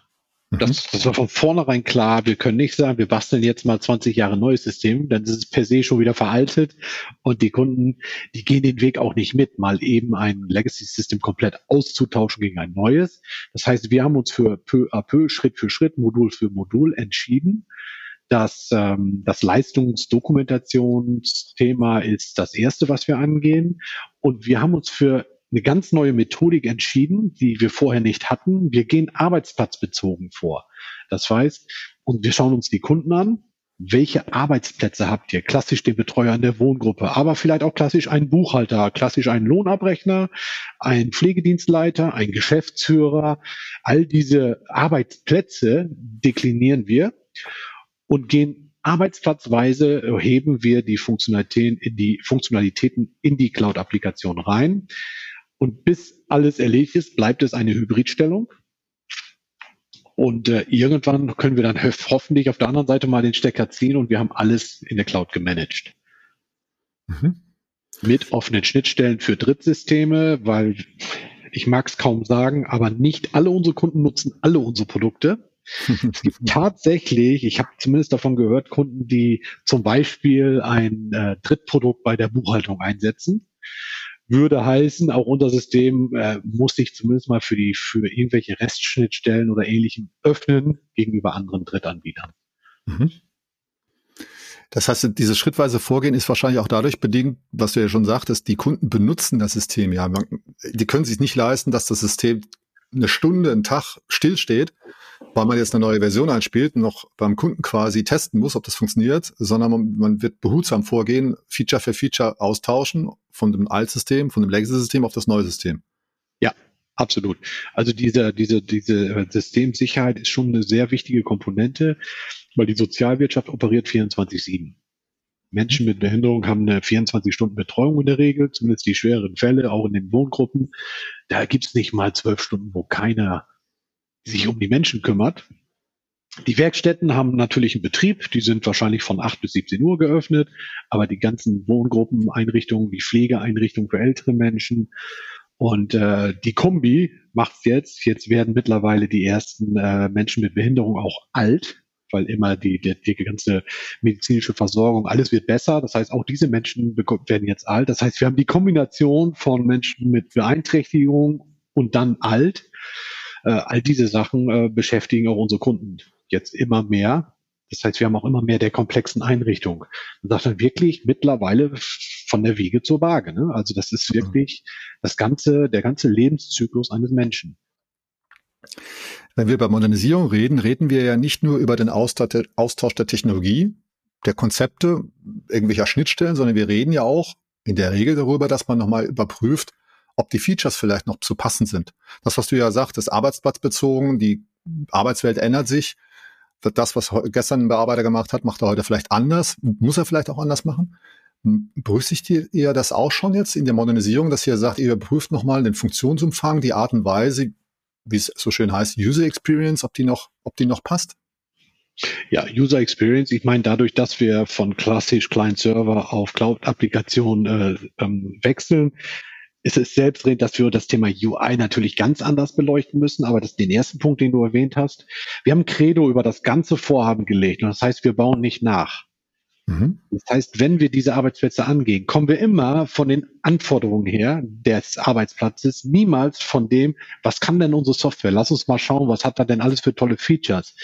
Speaker 2: Das, mhm. das war von vornherein klar. Wir können nicht sagen, wir basteln jetzt mal 20 Jahre neues System, dann ist es per se schon wieder veraltet und die Kunden, die gehen den Weg auch nicht mit, mal eben ein Legacy-System komplett auszutauschen gegen ein neues. Das heißt, wir haben uns für peu à peu, Schritt für Schritt, Modul für Modul entschieden. dass ähm, das Leistungsdokumentationsthema ist das erste, was wir angehen. Und wir haben uns für eine ganz neue Methodik entschieden, die wir vorher nicht hatten. Wir gehen arbeitsplatzbezogen vor. Das heißt, und wir schauen uns die Kunden an. Welche Arbeitsplätze habt ihr? Klassisch den Betreuer in der Wohngruppe, aber vielleicht auch klassisch einen Buchhalter, klassisch einen Lohnabrechner, einen Pflegedienstleiter, einen Geschäftsführer. All diese Arbeitsplätze deklinieren wir und gehen arbeitsplatzweise heben wir die Funktionalitäten in die Funktionalitäten in die Cloud-Applikation rein. Und bis alles erledigt ist, bleibt es eine Hybridstellung. Und äh, irgendwann können wir dann hoffentlich auf der anderen Seite mal den Stecker ziehen und wir haben alles in der Cloud gemanagt. Mhm. Mit offenen Schnittstellen für Drittsysteme, weil ich mag es kaum sagen, aber nicht alle unsere Kunden nutzen alle unsere Produkte. es gibt tatsächlich, ich habe zumindest davon gehört, Kunden, die zum Beispiel ein äh, Drittprodukt bei der Buchhaltung einsetzen würde heißen, auch unser System äh, muss sich zumindest mal für die für irgendwelche Restschnittstellen oder ähnlichem öffnen gegenüber anderen Drittanbietern. Mhm.
Speaker 1: Das heißt, dieses schrittweise Vorgehen ist wahrscheinlich auch dadurch bedingt, was du ja schon sagtest, die Kunden benutzen das System ja. Die können sich nicht leisten, dass das System eine Stunde, einen Tag stillsteht, weil man jetzt eine neue Version einspielt noch beim Kunden quasi testen muss, ob das funktioniert, sondern man, man wird behutsam vorgehen, Feature für Feature austauschen von dem Altsystem, von dem Legacy-System auf das neue System.
Speaker 2: Ja, Absolut. Also diese, diese, diese Systemsicherheit ist schon eine sehr wichtige Komponente, weil die Sozialwirtschaft operiert 24-7. Menschen mit Behinderung haben eine 24-Stunden-Betreuung in der Regel, zumindest die schweren Fälle, auch in den Wohngruppen. Da gibt's nicht mal zwölf Stunden, wo keiner sich um die Menschen kümmert. Die Werkstätten haben natürlich einen Betrieb, die sind wahrscheinlich von 8 bis 17 Uhr geöffnet, aber die ganzen Wohngruppeneinrichtungen, die Pflegeeinrichtungen für ältere Menschen und äh, die Kombi macht's jetzt. Jetzt werden mittlerweile die ersten äh, Menschen mit Behinderung auch alt, weil immer die, die, die ganze medizinische Versorgung, alles wird besser. Das heißt, auch diese Menschen werden jetzt alt. Das heißt, wir haben die Kombination von Menschen mit Beeinträchtigung und dann alt. Äh, all diese Sachen äh, beschäftigen auch unsere Kunden jetzt immer mehr. Das heißt, wir haben auch immer mehr der komplexen Einrichtung. Man sagt dann wirklich mittlerweile von der Wiege zur Waage. Ne? Also das ist wirklich das ganze, der ganze Lebenszyklus eines Menschen.
Speaker 1: Wenn wir über Modernisierung reden, reden wir ja nicht nur über den Austausch der Technologie, der Konzepte, irgendwelcher Schnittstellen, sondern wir reden ja auch in der Regel darüber, dass man nochmal überprüft, ob die Features vielleicht noch zu passend sind. Das, was du ja sagtest, arbeitsplatzbezogen, die Arbeitswelt ändert sich. Das, was gestern ein Bearbeiter gemacht hat, macht er heute vielleicht anders, muss er vielleicht auch anders machen. Berücksichtigt ihr das auch schon jetzt in der Modernisierung, dass ihr sagt, ihr überprüft nochmal den Funktionsumfang, die Art und Weise, wie es so schön heißt, User Experience, ob die noch, ob die noch passt?
Speaker 2: Ja, User Experience. Ich meine, dadurch, dass wir von klassisch Client-Server auf Cloud-Applikationen äh, ähm, wechseln, ist es selbstredend, dass wir das Thema UI natürlich ganz anders beleuchten müssen. Aber das ist den ersten Punkt, den du erwähnt hast. Wir haben Credo über das ganze Vorhaben gelegt. Und das heißt, wir bauen nicht nach. Mhm. Das heißt, wenn wir diese Arbeitsplätze angehen, kommen wir immer von den Anforderungen her des Arbeitsplatzes, niemals von dem, was kann denn unsere Software? Lass uns mal schauen, was hat da denn alles für tolle Features?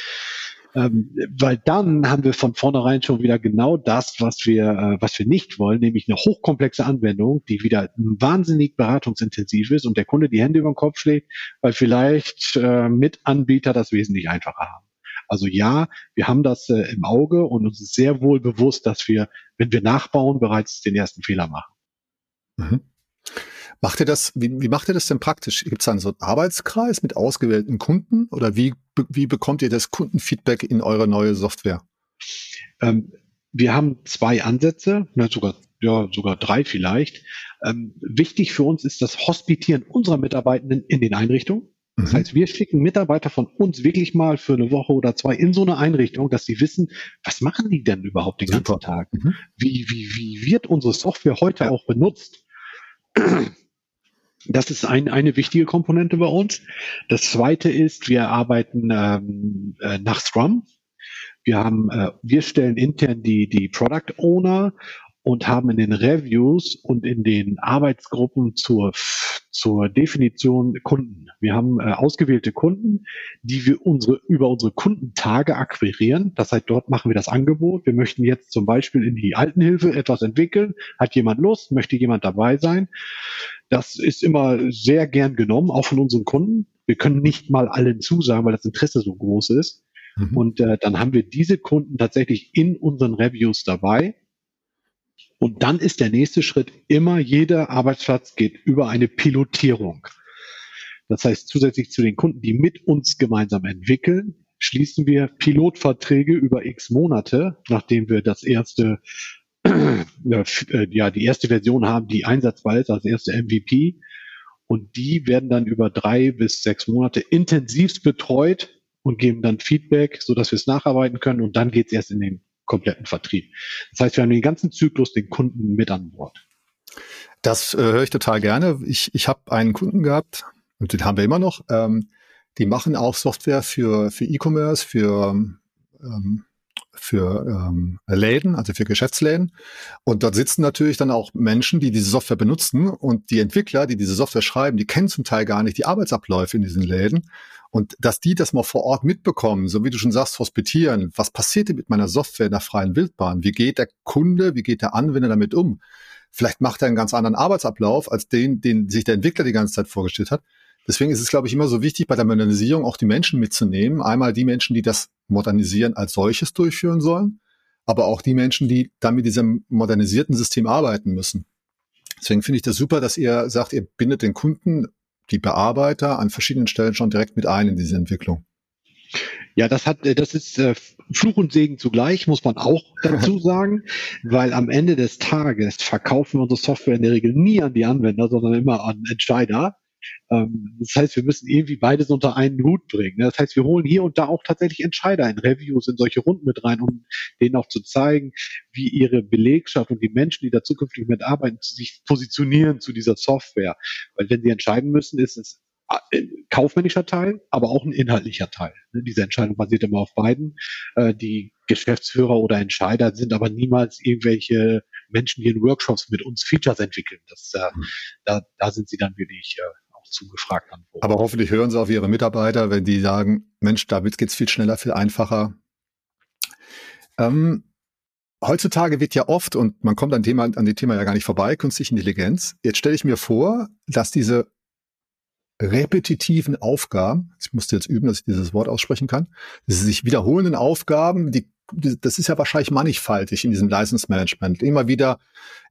Speaker 2: Ähm, weil dann haben wir von vornherein schon wieder genau das, was wir, äh, was wir nicht wollen, nämlich eine hochkomplexe Anwendung, die wieder wahnsinnig beratungsintensiv ist und der Kunde die Hände über den Kopf schlägt, weil vielleicht äh, Mitanbieter das wesentlich einfacher haben. Also ja, wir haben das äh, im Auge und uns ist sehr wohl bewusst, dass wir, wenn wir nachbauen, bereits den ersten Fehler machen.
Speaker 1: Mhm. Macht ihr das, wie, wie macht ihr das denn praktisch? Gibt es dann so einen Arbeitskreis mit ausgewählten Kunden oder wie, wie bekommt ihr das Kundenfeedback in eure neue Software?
Speaker 2: Ähm, wir haben zwei Ansätze, ne, sogar, ja, sogar drei vielleicht. Ähm, wichtig für uns ist das Hospitieren unserer Mitarbeitenden in den Einrichtungen. Das mhm. heißt, wir schicken Mitarbeiter von uns wirklich mal für eine Woche oder zwei in so eine Einrichtung, dass sie wissen, was machen die denn überhaupt den Super. ganzen Tag? Mhm. Wie, wie, wie wird unsere Software heute ja. auch benutzt? Das ist ein, eine wichtige Komponente bei uns. Das zweite ist, wir arbeiten ähm, äh, nach Scrum. Wir haben, äh, wir stellen intern die, die Product Owner und haben in den Reviews und in den Arbeitsgruppen zur, zur Definition Kunden. Wir haben äh, ausgewählte Kunden, die wir unsere, über unsere Kundentage akquirieren. Das heißt, dort machen wir das Angebot. Wir möchten jetzt zum Beispiel in die Altenhilfe etwas entwickeln. Hat jemand Lust? Möchte jemand dabei sein? Das ist immer sehr gern genommen, auch von unseren Kunden. Wir können nicht mal allen zusagen, weil das Interesse so groß ist. Mhm. Und äh, dann haben wir diese Kunden tatsächlich in unseren Reviews dabei und dann ist der nächste Schritt immer, jeder Arbeitsplatz geht über eine Pilotierung. Das heißt, zusätzlich zu den Kunden, die mit uns gemeinsam entwickeln, schließen wir Pilotverträge über x Monate, nachdem wir das erste, äh, ja, die erste Version haben, die einsatzbar ist, als erste MVP. Und die werden dann über drei bis sechs Monate intensivst betreut und geben dann Feedback, so dass wir es nacharbeiten können. Und dann geht es erst in den kompletten Vertrieb. Das heißt, wir haben den ganzen Zyklus den Kunden mit an Bord.
Speaker 1: Das äh, höre ich total gerne. Ich, ich habe einen Kunden gehabt, und den haben wir immer noch, ähm, die machen auch Software für, für E-Commerce, für, ähm, für ähm, Läden, also für Geschäftsläden. Und dort sitzen natürlich dann auch Menschen, die diese Software benutzen und die Entwickler, die diese Software schreiben, die kennen zum Teil gar nicht die Arbeitsabläufe in diesen Läden und dass die das mal vor Ort mitbekommen, so wie du schon sagst, hospitieren, was passiert denn mit meiner Software in der freien Wildbahn? Wie geht der Kunde, wie geht der Anwender damit um? Vielleicht macht er einen ganz anderen Arbeitsablauf als den, den sich der Entwickler die ganze Zeit vorgestellt hat. Deswegen ist es, glaube ich, immer so wichtig, bei der Modernisierung auch die Menschen mitzunehmen. Einmal die Menschen, die das Modernisieren als solches durchführen sollen, aber auch die Menschen, die dann mit diesem modernisierten System arbeiten müssen. Deswegen finde ich das super, dass ihr sagt, ihr bindet den Kunden die Bearbeiter an verschiedenen Stellen schon direkt mit ein in diese Entwicklung.
Speaker 2: Ja, das hat, das ist äh, Fluch und Segen zugleich, muss man auch dazu sagen, weil am Ende des Tages verkaufen wir unsere Software in der Regel nie an die Anwender, sondern immer an Entscheider. Ähm, das heißt, wir müssen irgendwie beides unter einen Hut bringen. Das heißt, wir holen hier und da auch tatsächlich Entscheider in Reviews, in solche Runden mit rein, um denen auch zu zeigen, wie ihre Belegschaft und die Menschen, die da zukünftig mitarbeiten, sich positionieren zu dieser Software. Weil wenn sie entscheiden müssen, ist es ein kaufmännischer Teil, aber auch ein inhaltlicher Teil. Ne, diese Entscheidung basiert immer auf beiden. Äh, die Geschäftsführer oder Entscheider sind aber niemals irgendwelche Menschen, die in Workshops mit uns Features entwickeln. Das, mhm. da, da sind sie dann wirklich auch zugefragt.
Speaker 1: Aber hoffentlich hören sie auf ihre Mitarbeiter, wenn die sagen, Mensch, damit geht's viel schneller, viel einfacher. Ähm, heutzutage wird ja oft, und man kommt an, Thema, an dem Thema ja gar nicht vorbei, künstliche Intelligenz. Jetzt stelle ich mir vor, dass diese repetitiven Aufgaben, ich musste jetzt üben, dass ich dieses Wort aussprechen kann, diese sich wiederholenden Aufgaben, die, das ist ja wahrscheinlich mannigfaltig in diesem Leistungsmanagement. Immer wieder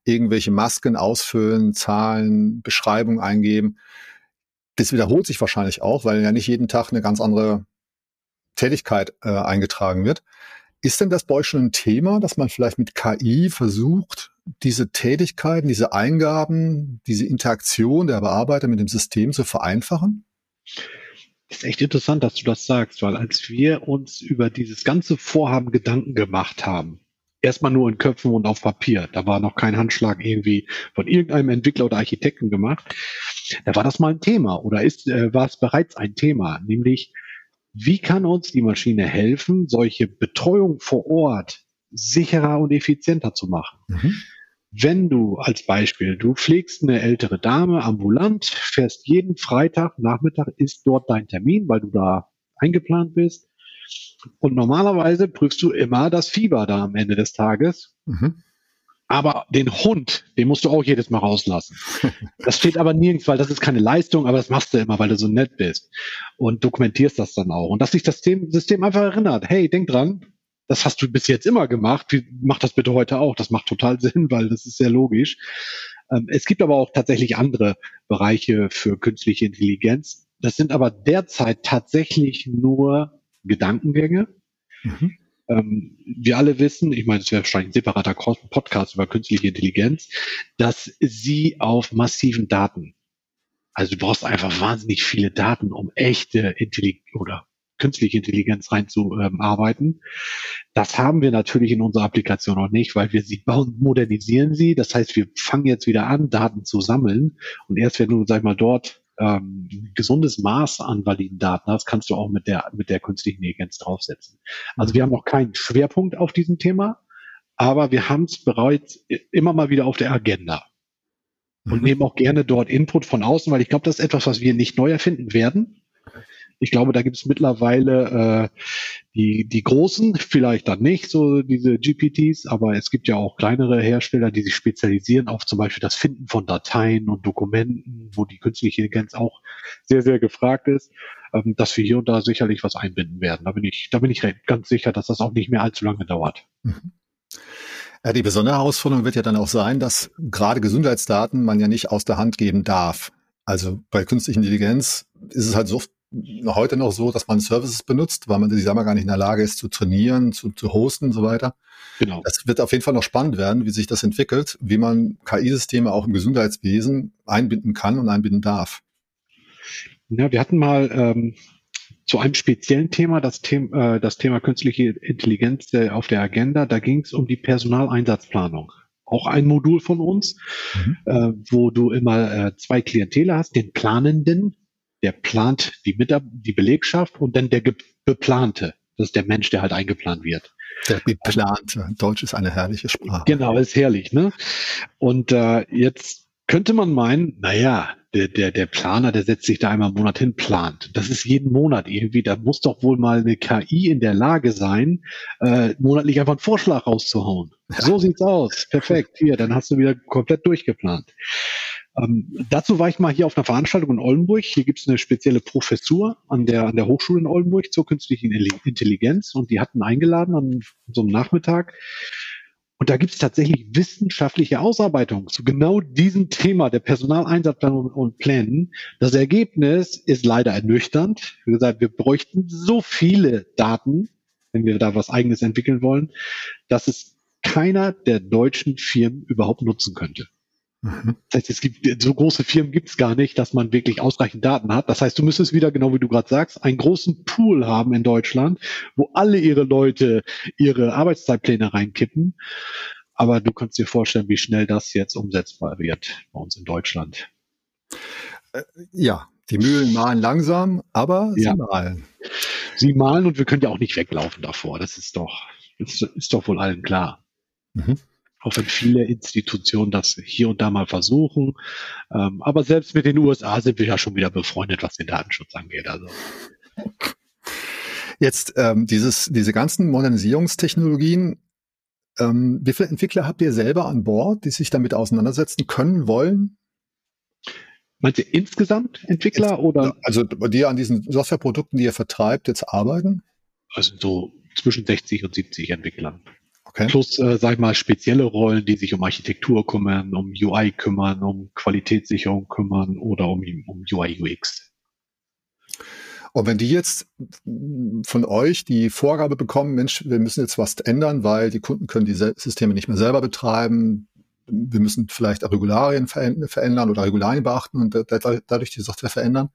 Speaker 1: irgendwelche Masken ausfüllen, Zahlen, Beschreibungen eingeben. Das wiederholt sich wahrscheinlich auch, weil ja nicht jeden Tag eine ganz andere Tätigkeit äh, eingetragen wird. Ist denn das bei euch schon ein Thema, dass man vielleicht mit KI versucht, diese Tätigkeiten, diese Eingaben, diese Interaktion der Bearbeiter mit dem System zu vereinfachen?
Speaker 2: Ist echt interessant, dass du das sagst, weil als wir uns über dieses ganze Vorhaben Gedanken gemacht haben, erstmal nur in Köpfen und auf Papier, da war noch kein Handschlag irgendwie von irgendeinem Entwickler oder Architekten gemacht, da war das mal ein Thema oder ist, äh, war es bereits ein Thema, nämlich wie kann uns die Maschine helfen, solche Betreuung vor Ort sicherer und effizienter zu machen? Mhm. Wenn du als Beispiel, du pflegst eine ältere Dame ambulant, fährst jeden Freitag Nachmittag, ist dort dein Termin, weil du da eingeplant bist. Und normalerweise prüfst du immer das Fieber da am Ende des Tages. Mhm. Aber den Hund, den musst du auch jedes Mal rauslassen. Das steht aber nirgends, weil das ist keine Leistung, aber das machst du immer, weil du so nett bist und dokumentierst das dann auch. Und dass sich das System, einfach erinnert, hey, denk dran, das hast du bis jetzt immer gemacht, wie, mach das bitte heute auch. Das macht total Sinn, weil das ist sehr logisch. Ähm, es gibt aber auch tatsächlich andere Bereiche für künstliche Intelligenz. Das sind aber derzeit tatsächlich nur Gedankengänge. Mhm. Ähm, wir alle wissen, ich meine, es wäre wahrscheinlich ein separater Podcast über künstliche Intelligenz, dass sie auf massiven Daten, also du brauchst einfach wahnsinnig viele Daten, um echte Intelligenz oder künstliche Intelligenz reinzuarbeiten. Ähm, das haben wir natürlich in unserer Applikation noch nicht, weil wir sie bauen, modernisieren sie. Das heißt, wir fangen jetzt wieder an, Daten zu sammeln. Und erst wenn du, sag ich mal, dort ähm, gesundes Maß an validen Daten hast, kannst du auch mit der, mit der künstlichen Intelligenz draufsetzen. Also wir haben noch keinen Schwerpunkt auf diesem Thema, aber wir haben es bereits immer mal wieder auf der Agenda und mhm. nehmen auch gerne dort Input von außen, weil ich glaube, das ist etwas, was wir nicht neu erfinden werden. Ich glaube, da gibt es mittlerweile äh, die, die großen, vielleicht dann nicht, so diese GPTs, aber es gibt ja auch kleinere Hersteller, die sich spezialisieren auf zum Beispiel das Finden von Dateien und Dokumenten, wo die künstliche Intelligenz auch sehr, sehr gefragt ist, ähm, dass wir hier und da sicherlich was einbinden werden. Da bin ich, da bin ich ganz sicher, dass das auch nicht mehr allzu lange dauert. Mhm.
Speaker 1: Ja, die besondere Herausforderung wird ja dann auch sein, dass gerade Gesundheitsdaten man ja nicht aus der Hand geben darf. Also bei künstlicher Intelligenz ist es halt so heute noch so, dass man Services benutzt, weil man die selber gar nicht in der Lage ist zu trainieren, zu, zu hosten und so weiter. Genau. Das wird auf jeden Fall noch spannend werden, wie sich das entwickelt, wie man KI-Systeme auch im Gesundheitswesen einbinden kann und einbinden darf.
Speaker 2: Ja, wir hatten mal ähm, zu einem speziellen Thema das, Thema, äh, das Thema künstliche Intelligenz äh, auf der Agenda. Da ging es um die Personaleinsatzplanung auch ein Modul von uns, mhm. äh, wo du immer äh, zwei Klientele hast, den Planenden der plant die, Mitab die Belegschaft und dann der Beplante. Das ist der Mensch, der halt eingeplant wird.
Speaker 1: Der Beplante. Deutsch ist eine herrliche Sprache.
Speaker 2: Genau, ist herrlich, ne? Und äh, jetzt könnte man meinen, naja, der, der, der Planer, der setzt sich da einmal im Monat hin, plant. Das ist jeden Monat irgendwie. Da muss doch wohl mal eine KI in der Lage sein, äh, monatlich einfach einen Vorschlag rauszuhauen. So sieht's aus. Perfekt. Hier, dann hast du wieder komplett durchgeplant. Ähm, dazu war ich mal hier auf einer Veranstaltung in Oldenburg. Hier gibt es eine spezielle Professur an der, an der Hochschule in Oldenburg zur künstlichen Intelligenz und die hatten eingeladen an so einem Nachmittag. Und da gibt es tatsächlich wissenschaftliche Ausarbeitung zu genau diesem Thema der Personaleinsatzplanung und Plänen. Das Ergebnis ist leider ernüchternd. Wie gesagt, wir bräuchten so viele Daten, wenn wir da was eigenes entwickeln wollen, dass es keiner der deutschen Firmen überhaupt nutzen könnte. Mhm. Das heißt, es gibt so große Firmen gibt es gar nicht, dass man wirklich ausreichend Daten hat. Das heißt, du müsstest wieder, genau wie du gerade sagst, einen großen Pool haben in Deutschland, wo alle ihre Leute ihre Arbeitszeitpläne reinkippen. Aber du kannst dir vorstellen, wie schnell das jetzt umsetzbar wird bei uns in Deutschland.
Speaker 1: Äh, ja, die Mühlen malen langsam, aber sie ja. malen.
Speaker 2: Sie malen und wir können ja auch nicht weglaufen davor. Das ist doch, das ist doch wohl allen klar. Mhm auch wenn viele Institutionen das hier und da mal versuchen. Ähm, aber selbst mit den USA sind wir ja schon wieder befreundet, was den Datenschutz angeht. Also.
Speaker 1: Jetzt ähm, dieses, diese ganzen Modernisierungstechnologien, ähm, wie viele Entwickler habt ihr selber an Bord, die sich damit auseinandersetzen können, wollen?
Speaker 2: Meinst du insgesamt Entwickler jetzt, oder?
Speaker 1: Also die an diesen Softwareprodukten, die ihr vertreibt, jetzt arbeiten?
Speaker 2: Also so zwischen 60 und 70 Entwicklern. Okay. Plus, äh, sag ich mal, spezielle Rollen, die sich um Architektur kümmern, um UI kümmern, um Qualitätssicherung kümmern oder um, um UI UX.
Speaker 1: Und wenn die jetzt von euch die Vorgabe bekommen, Mensch, wir müssen jetzt was ändern, weil die Kunden können die Systeme nicht mehr selber betreiben, wir müssen vielleicht Regularien verändern oder Regularien beachten und dadurch die Software verändern.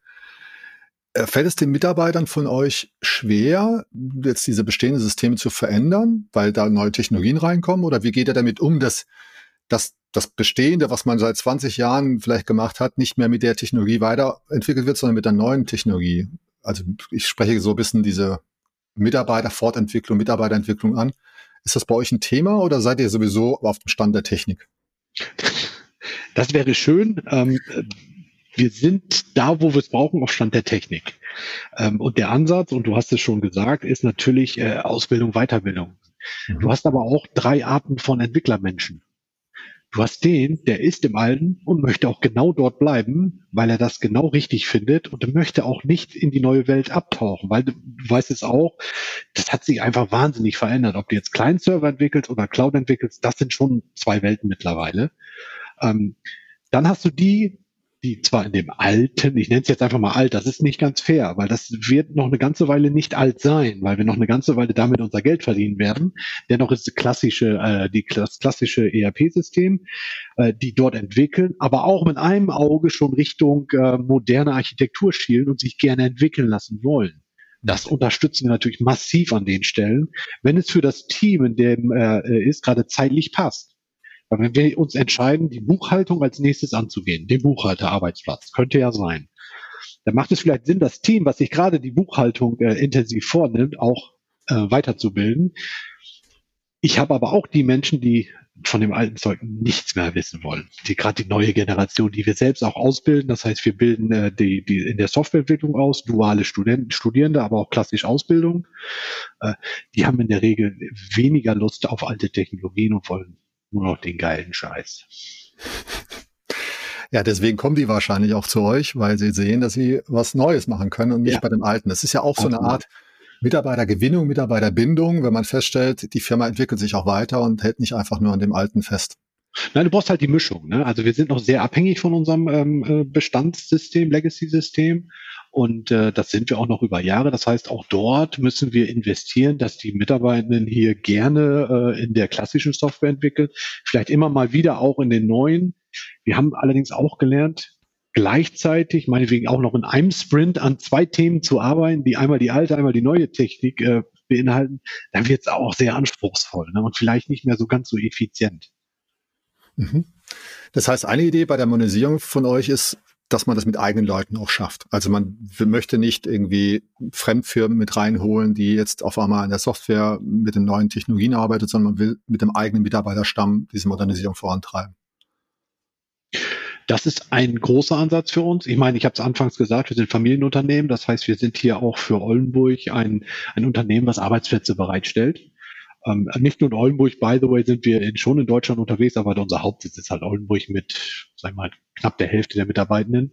Speaker 1: Äh, fällt es den Mitarbeitern von euch schwer, jetzt diese bestehenden Systeme zu verändern, weil da neue Technologien reinkommen? Oder wie geht er damit um, dass, dass das Bestehende, was man seit 20 Jahren vielleicht gemacht hat, nicht mehr mit der Technologie weiterentwickelt wird, sondern mit der neuen Technologie? Also ich spreche so ein bisschen diese Mitarbeiterfortentwicklung, Mitarbeiterentwicklung an. Ist das bei euch ein Thema oder seid ihr sowieso auf dem Stand der Technik?
Speaker 2: Das wäre schön. Ähm, wir sind da, wo wir es brauchen, auf Stand der Technik. Ähm, und der Ansatz, und du hast es schon gesagt, ist natürlich äh, Ausbildung, Weiterbildung. Mhm. Du hast aber auch drei Arten von Entwicklermenschen. Du hast den, der ist im Alten und möchte auch genau dort bleiben, weil er das genau richtig findet und möchte auch nicht in die neue Welt abtauchen, weil du, du weißt es auch, das hat sich einfach wahnsinnig verändert. Ob du jetzt Client-Server entwickelst oder Cloud entwickelst, das sind schon zwei Welten mittlerweile. Ähm, dann hast du die, die zwar in dem alten, ich nenne es jetzt einfach mal alt, das ist nicht ganz fair, weil das wird noch eine ganze Weile nicht alt sein, weil wir noch eine ganze Weile damit unser Geld verdienen werden. Dennoch ist die klassische, äh, die klassische ERP-System, äh, die dort entwickeln, aber auch mit einem Auge schon Richtung äh, moderne Architektur schielen und sich gerne entwickeln lassen wollen. Das unterstützen wir natürlich massiv an den Stellen, wenn es für das Team, in dem äh, ist, gerade zeitlich passt. Weil wenn wir uns entscheiden, die Buchhaltung als nächstes anzugehen, den Buchhalterarbeitsplatz, könnte ja sein, dann macht es vielleicht Sinn, das Team, was sich gerade die Buchhaltung äh, intensiv vornimmt, auch äh, weiterzubilden. Ich habe aber auch die Menschen, die von dem alten Zeug nichts mehr wissen wollen. Die gerade die neue Generation, die wir selbst auch ausbilden. Das heißt, wir bilden äh, die, die in der Softwareentwicklung aus, duale Studenten, Studierende, aber auch klassisch Ausbildung. Äh, die haben in der Regel weniger Lust auf alte Technologien und wollen nur noch den geilen Scheiß.
Speaker 1: Ja, deswegen kommen die wahrscheinlich auch zu euch, weil sie sehen, dass sie was Neues machen können und nicht ja. bei dem Alten. Das ist ja auch so eine Art Mitarbeitergewinnung, Mitarbeiterbindung, wenn man feststellt, die Firma entwickelt sich auch weiter und hält nicht einfach nur an dem Alten fest.
Speaker 2: Nein, du brauchst halt die Mischung. Ne? Also wir sind noch sehr abhängig von unserem ähm, äh, Bestandssystem, Legacy-System. Und äh, das sind wir auch noch über Jahre. Das heißt, auch dort müssen wir investieren, dass die Mitarbeitenden hier gerne äh, in der klassischen Software entwickeln, vielleicht immer mal wieder auch in den neuen. Wir haben allerdings auch gelernt, gleichzeitig, meinetwegen auch noch in einem Sprint an zwei Themen zu arbeiten, die einmal die alte, einmal die neue Technik äh, beinhalten, dann wird es auch sehr anspruchsvoll ne? und vielleicht nicht mehr so ganz so effizient.
Speaker 1: Mhm. Das heißt, eine Idee bei der Monetisierung von euch ist, dass man das mit eigenen Leuten auch schafft. Also man möchte nicht irgendwie Fremdfirmen mit reinholen, die jetzt auf einmal an der Software mit den neuen Technologien arbeitet, sondern man will mit dem eigenen Mitarbeiterstamm diese Modernisierung vorantreiben.
Speaker 2: Das ist ein großer Ansatz für uns. Ich meine, ich habe es anfangs gesagt, wir sind Familienunternehmen. Das heißt, wir sind hier auch für Oldenburg ein, ein Unternehmen, was Arbeitsplätze bereitstellt. Ähm, nicht nur in Oldenburg, by the way, sind wir in, schon in Deutschland unterwegs, aber unser Hauptsitz ist halt Oldenburg mit, sagen wir mal, knapp der Hälfte der Mitarbeitenden.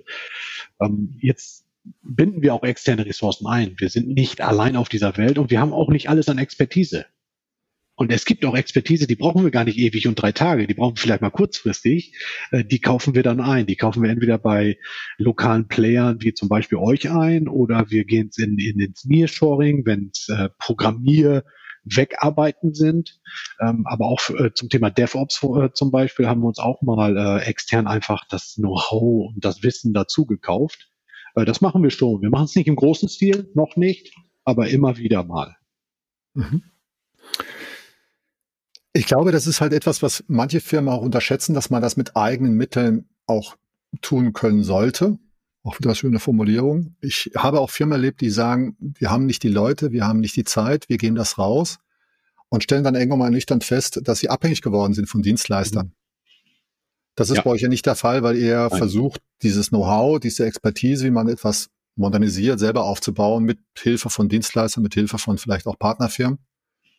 Speaker 2: Ähm, jetzt binden wir auch externe Ressourcen ein. Wir sind nicht allein auf dieser Welt und wir haben auch nicht alles an Expertise. Und es gibt auch Expertise, die brauchen wir gar nicht ewig und drei Tage, die brauchen wir vielleicht mal kurzfristig. Äh, die kaufen wir dann ein. Die kaufen wir entweder bei lokalen Playern wie zum Beispiel euch ein oder wir gehen in, in ins Nearshoring, wenn es äh, Programmier wegarbeiten sind. Ähm, aber auch äh, zum Thema DevOps äh, zum Beispiel haben wir uns auch mal äh, extern einfach das Know-how und das Wissen dazu gekauft. Äh, das machen wir schon. Wir machen es nicht im großen Stil, noch nicht, aber immer wieder mal. Mhm.
Speaker 1: Ich glaube, das ist halt etwas, was manche Firmen auch unterschätzen, dass man das mit eigenen Mitteln auch tun können sollte. Auch wieder eine schöne Formulierung. Ich habe auch Firmen erlebt, die sagen, wir haben nicht die Leute, wir haben nicht die Zeit, wir geben das raus und stellen dann irgendwann mal nüchtern fest, dass sie abhängig geworden sind von Dienstleistern. Das ist ja. bei euch ja nicht der Fall, weil ihr Nein. versucht, dieses Know-how, diese Expertise, wie man etwas modernisiert, selber aufzubauen, mit Hilfe von Dienstleistern, mit Hilfe von vielleicht auch Partnerfirmen.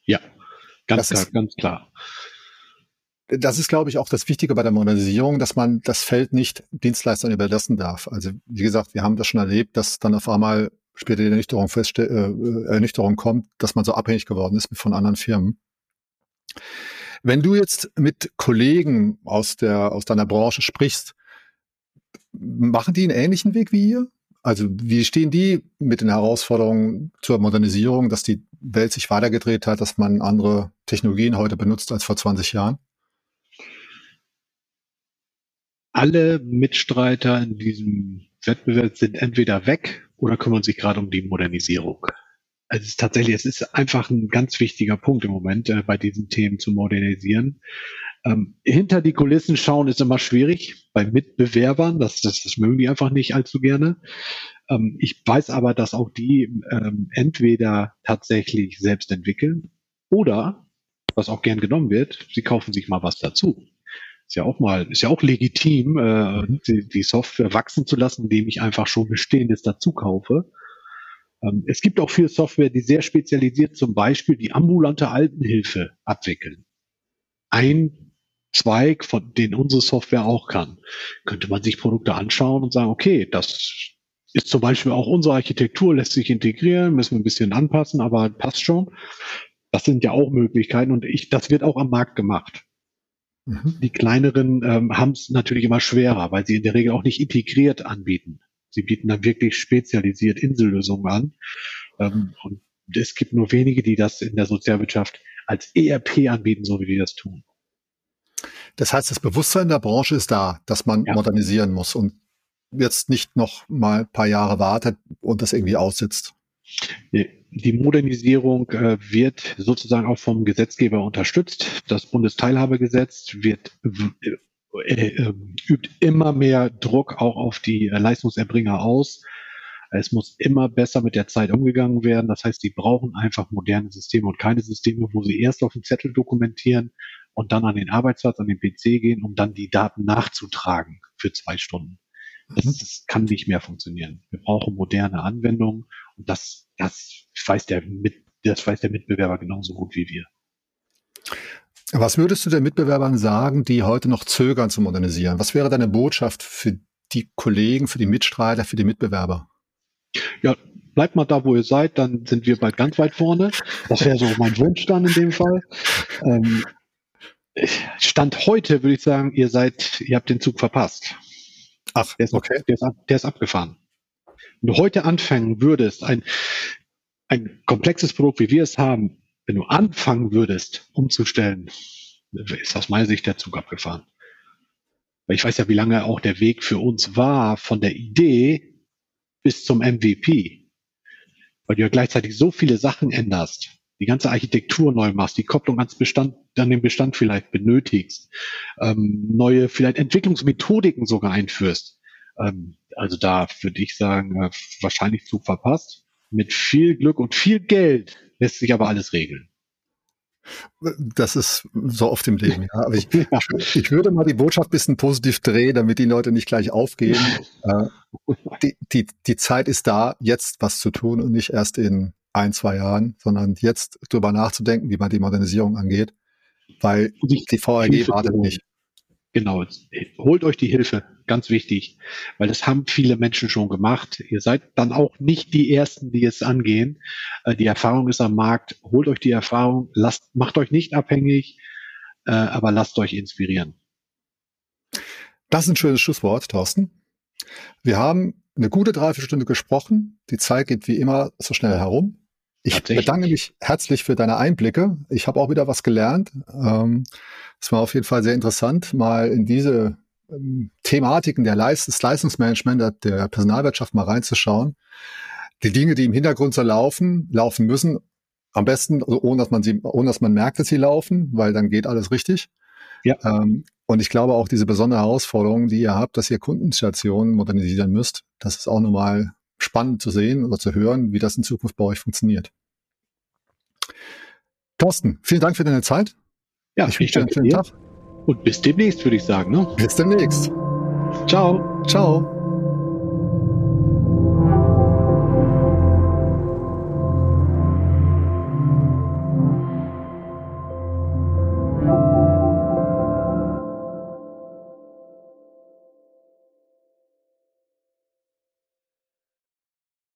Speaker 2: Ja, Ganz das klar, ist, ganz klar.
Speaker 1: Das ist, glaube ich, auch das Wichtige bei der Modernisierung, dass man das Feld nicht Dienstleistern überlassen darf. Also, wie gesagt, wir haben das schon erlebt, dass dann auf einmal später die Ernüchterung, festste äh, Ernüchterung kommt, dass man so abhängig geworden ist von anderen Firmen. Wenn du jetzt mit Kollegen aus der, aus deiner Branche sprichst, machen die einen ähnlichen Weg wie ihr? Also wie stehen die mit den Herausforderungen zur Modernisierung, dass die Welt sich weitergedreht hat, dass man andere Technologien heute benutzt als vor 20 Jahren?
Speaker 2: Alle Mitstreiter in diesem Wettbewerb sind entweder weg oder kümmern sich gerade um die Modernisierung. Also es ist tatsächlich, es ist einfach ein ganz wichtiger Punkt im Moment, äh, bei diesen Themen zu modernisieren. Ähm, hinter die Kulissen schauen ist immer schwierig bei Mitbewerbern. Das, das, das mögen die einfach nicht allzu gerne. Ähm, ich weiß aber, dass auch die ähm, entweder tatsächlich selbst entwickeln oder, was auch gern genommen wird, sie kaufen sich mal was dazu. Ist ja auch mal, ist ja auch legitim, äh, mhm. die, die Software wachsen zu lassen, indem ich einfach schon Bestehendes dazu kaufe. Ähm, es gibt auch viel Software, die sehr spezialisiert zum Beispiel die ambulante Altenhilfe abwickeln. Ein Zweig, von den unsere Software auch kann. Könnte man sich Produkte anschauen und sagen, okay, das ist zum Beispiel auch unsere Architektur, lässt sich integrieren, müssen wir ein bisschen anpassen, aber passt schon. Das sind ja auch Möglichkeiten und ich, das wird auch am Markt gemacht. Mhm. Die kleineren ähm, haben es natürlich immer schwerer, weil sie in der Regel auch nicht integriert anbieten. Sie bieten dann wirklich spezialisiert Insellösungen an. Ähm, und es gibt nur wenige, die das in der Sozialwirtschaft als ERP anbieten, so wie wir das tun.
Speaker 1: Das heißt, das Bewusstsein der Branche ist da, dass man ja. modernisieren muss und jetzt nicht noch mal ein paar Jahre wartet und das irgendwie aussitzt.
Speaker 2: Die Modernisierung äh, wird sozusagen auch vom Gesetzgeber unterstützt. Das Bundesteilhabegesetz wird äh, äh, übt immer mehr Druck auch auf die Leistungserbringer aus. Es muss immer besser mit der Zeit umgegangen werden. Das heißt, die brauchen einfach moderne Systeme und keine Systeme, wo sie erst auf dem Zettel dokumentieren und dann an den Arbeitsplatz, an den PC gehen, um dann die Daten nachzutragen für zwei Stunden. Das, mhm. das kann nicht mehr funktionieren. Wir brauchen moderne Anwendungen und das, das weiß der mit, das weiß der Mitbewerber genauso gut wie wir.
Speaker 1: Was würdest du den Mitbewerbern sagen, die heute noch zögern zu modernisieren? Was wäre deine Botschaft für die Kollegen, für die Mitstreiter, für die Mitbewerber?
Speaker 2: Ja, bleibt mal da, wo ihr seid, dann sind wir bald ganz weit vorne. Das wäre so mein Wunsch dann in dem Fall. Ähm, Stand heute würde ich sagen, ihr seid, ihr habt den Zug verpasst.
Speaker 1: Ach,
Speaker 2: der ist, okay. Der ist, der ist abgefahren. Wenn du heute anfangen würdest, ein, ein komplexes Produkt, wie wir es haben, wenn du anfangen würdest, umzustellen, ist aus meiner Sicht der Zug abgefahren. Weil ich weiß ja, wie lange auch der Weg für uns war, von der Idee bis zum MVP. Weil du ja gleichzeitig so viele Sachen änderst die ganze Architektur neu machst, die Kopplung ans Bestand, an den Bestand vielleicht benötigst, ähm, neue vielleicht Entwicklungsmethodiken sogar einführst. Ähm, also da würde ich sagen, äh, wahrscheinlich Zug verpasst. Mit viel Glück und viel Geld lässt sich aber alles regeln.
Speaker 1: Das ist so oft im Leben. Ja. Aber ich, ich würde mal die Botschaft ein bisschen positiv drehen, damit die Leute nicht gleich aufgehen. Äh, die, die, die Zeit ist da, jetzt was zu tun und nicht erst in ein, zwei Jahren, sondern jetzt drüber nachzudenken, wie man die Modernisierung angeht, weil die VRG wartet nicht.
Speaker 2: Genau, holt euch die Hilfe, ganz wichtig, weil das haben viele Menschen schon gemacht. Ihr seid dann auch nicht die Ersten, die es angehen. Äh, die Erfahrung ist am Markt, holt euch die Erfahrung, lasst, macht euch nicht abhängig, äh, aber lasst euch inspirieren.
Speaker 1: Das ist ein schönes Schlusswort, Thorsten. Wir haben eine gute Dreiviertelstunde gesprochen. Die Zeit geht wie immer so schnell herum. Ich bedanke mich herzlich für deine Einblicke. Ich habe auch wieder was gelernt. Ähm, es war auf jeden Fall sehr interessant, mal in diese ähm, Thematiken der Leist des Leistungsmanagement, der, der Personalwirtschaft mal reinzuschauen. Die Dinge, die im Hintergrund so laufen, laufen müssen, am besten, also ohne dass man sie, ohne dass man merkt, dass sie laufen, weil dann geht alles richtig. Ja. Ähm, und ich glaube auch diese besondere Herausforderung, die ihr habt, dass ihr Kundenstationen modernisieren müsst, das ist auch nochmal spannend zu sehen oder zu hören, wie das in Zukunft bei euch funktioniert. Thorsten, vielen Dank für deine Zeit.
Speaker 2: Ja, ich wünsche dir einen schönen Tag. Und bis demnächst, würde ich sagen. Ne?
Speaker 1: Bis demnächst. Ciao. Ciao.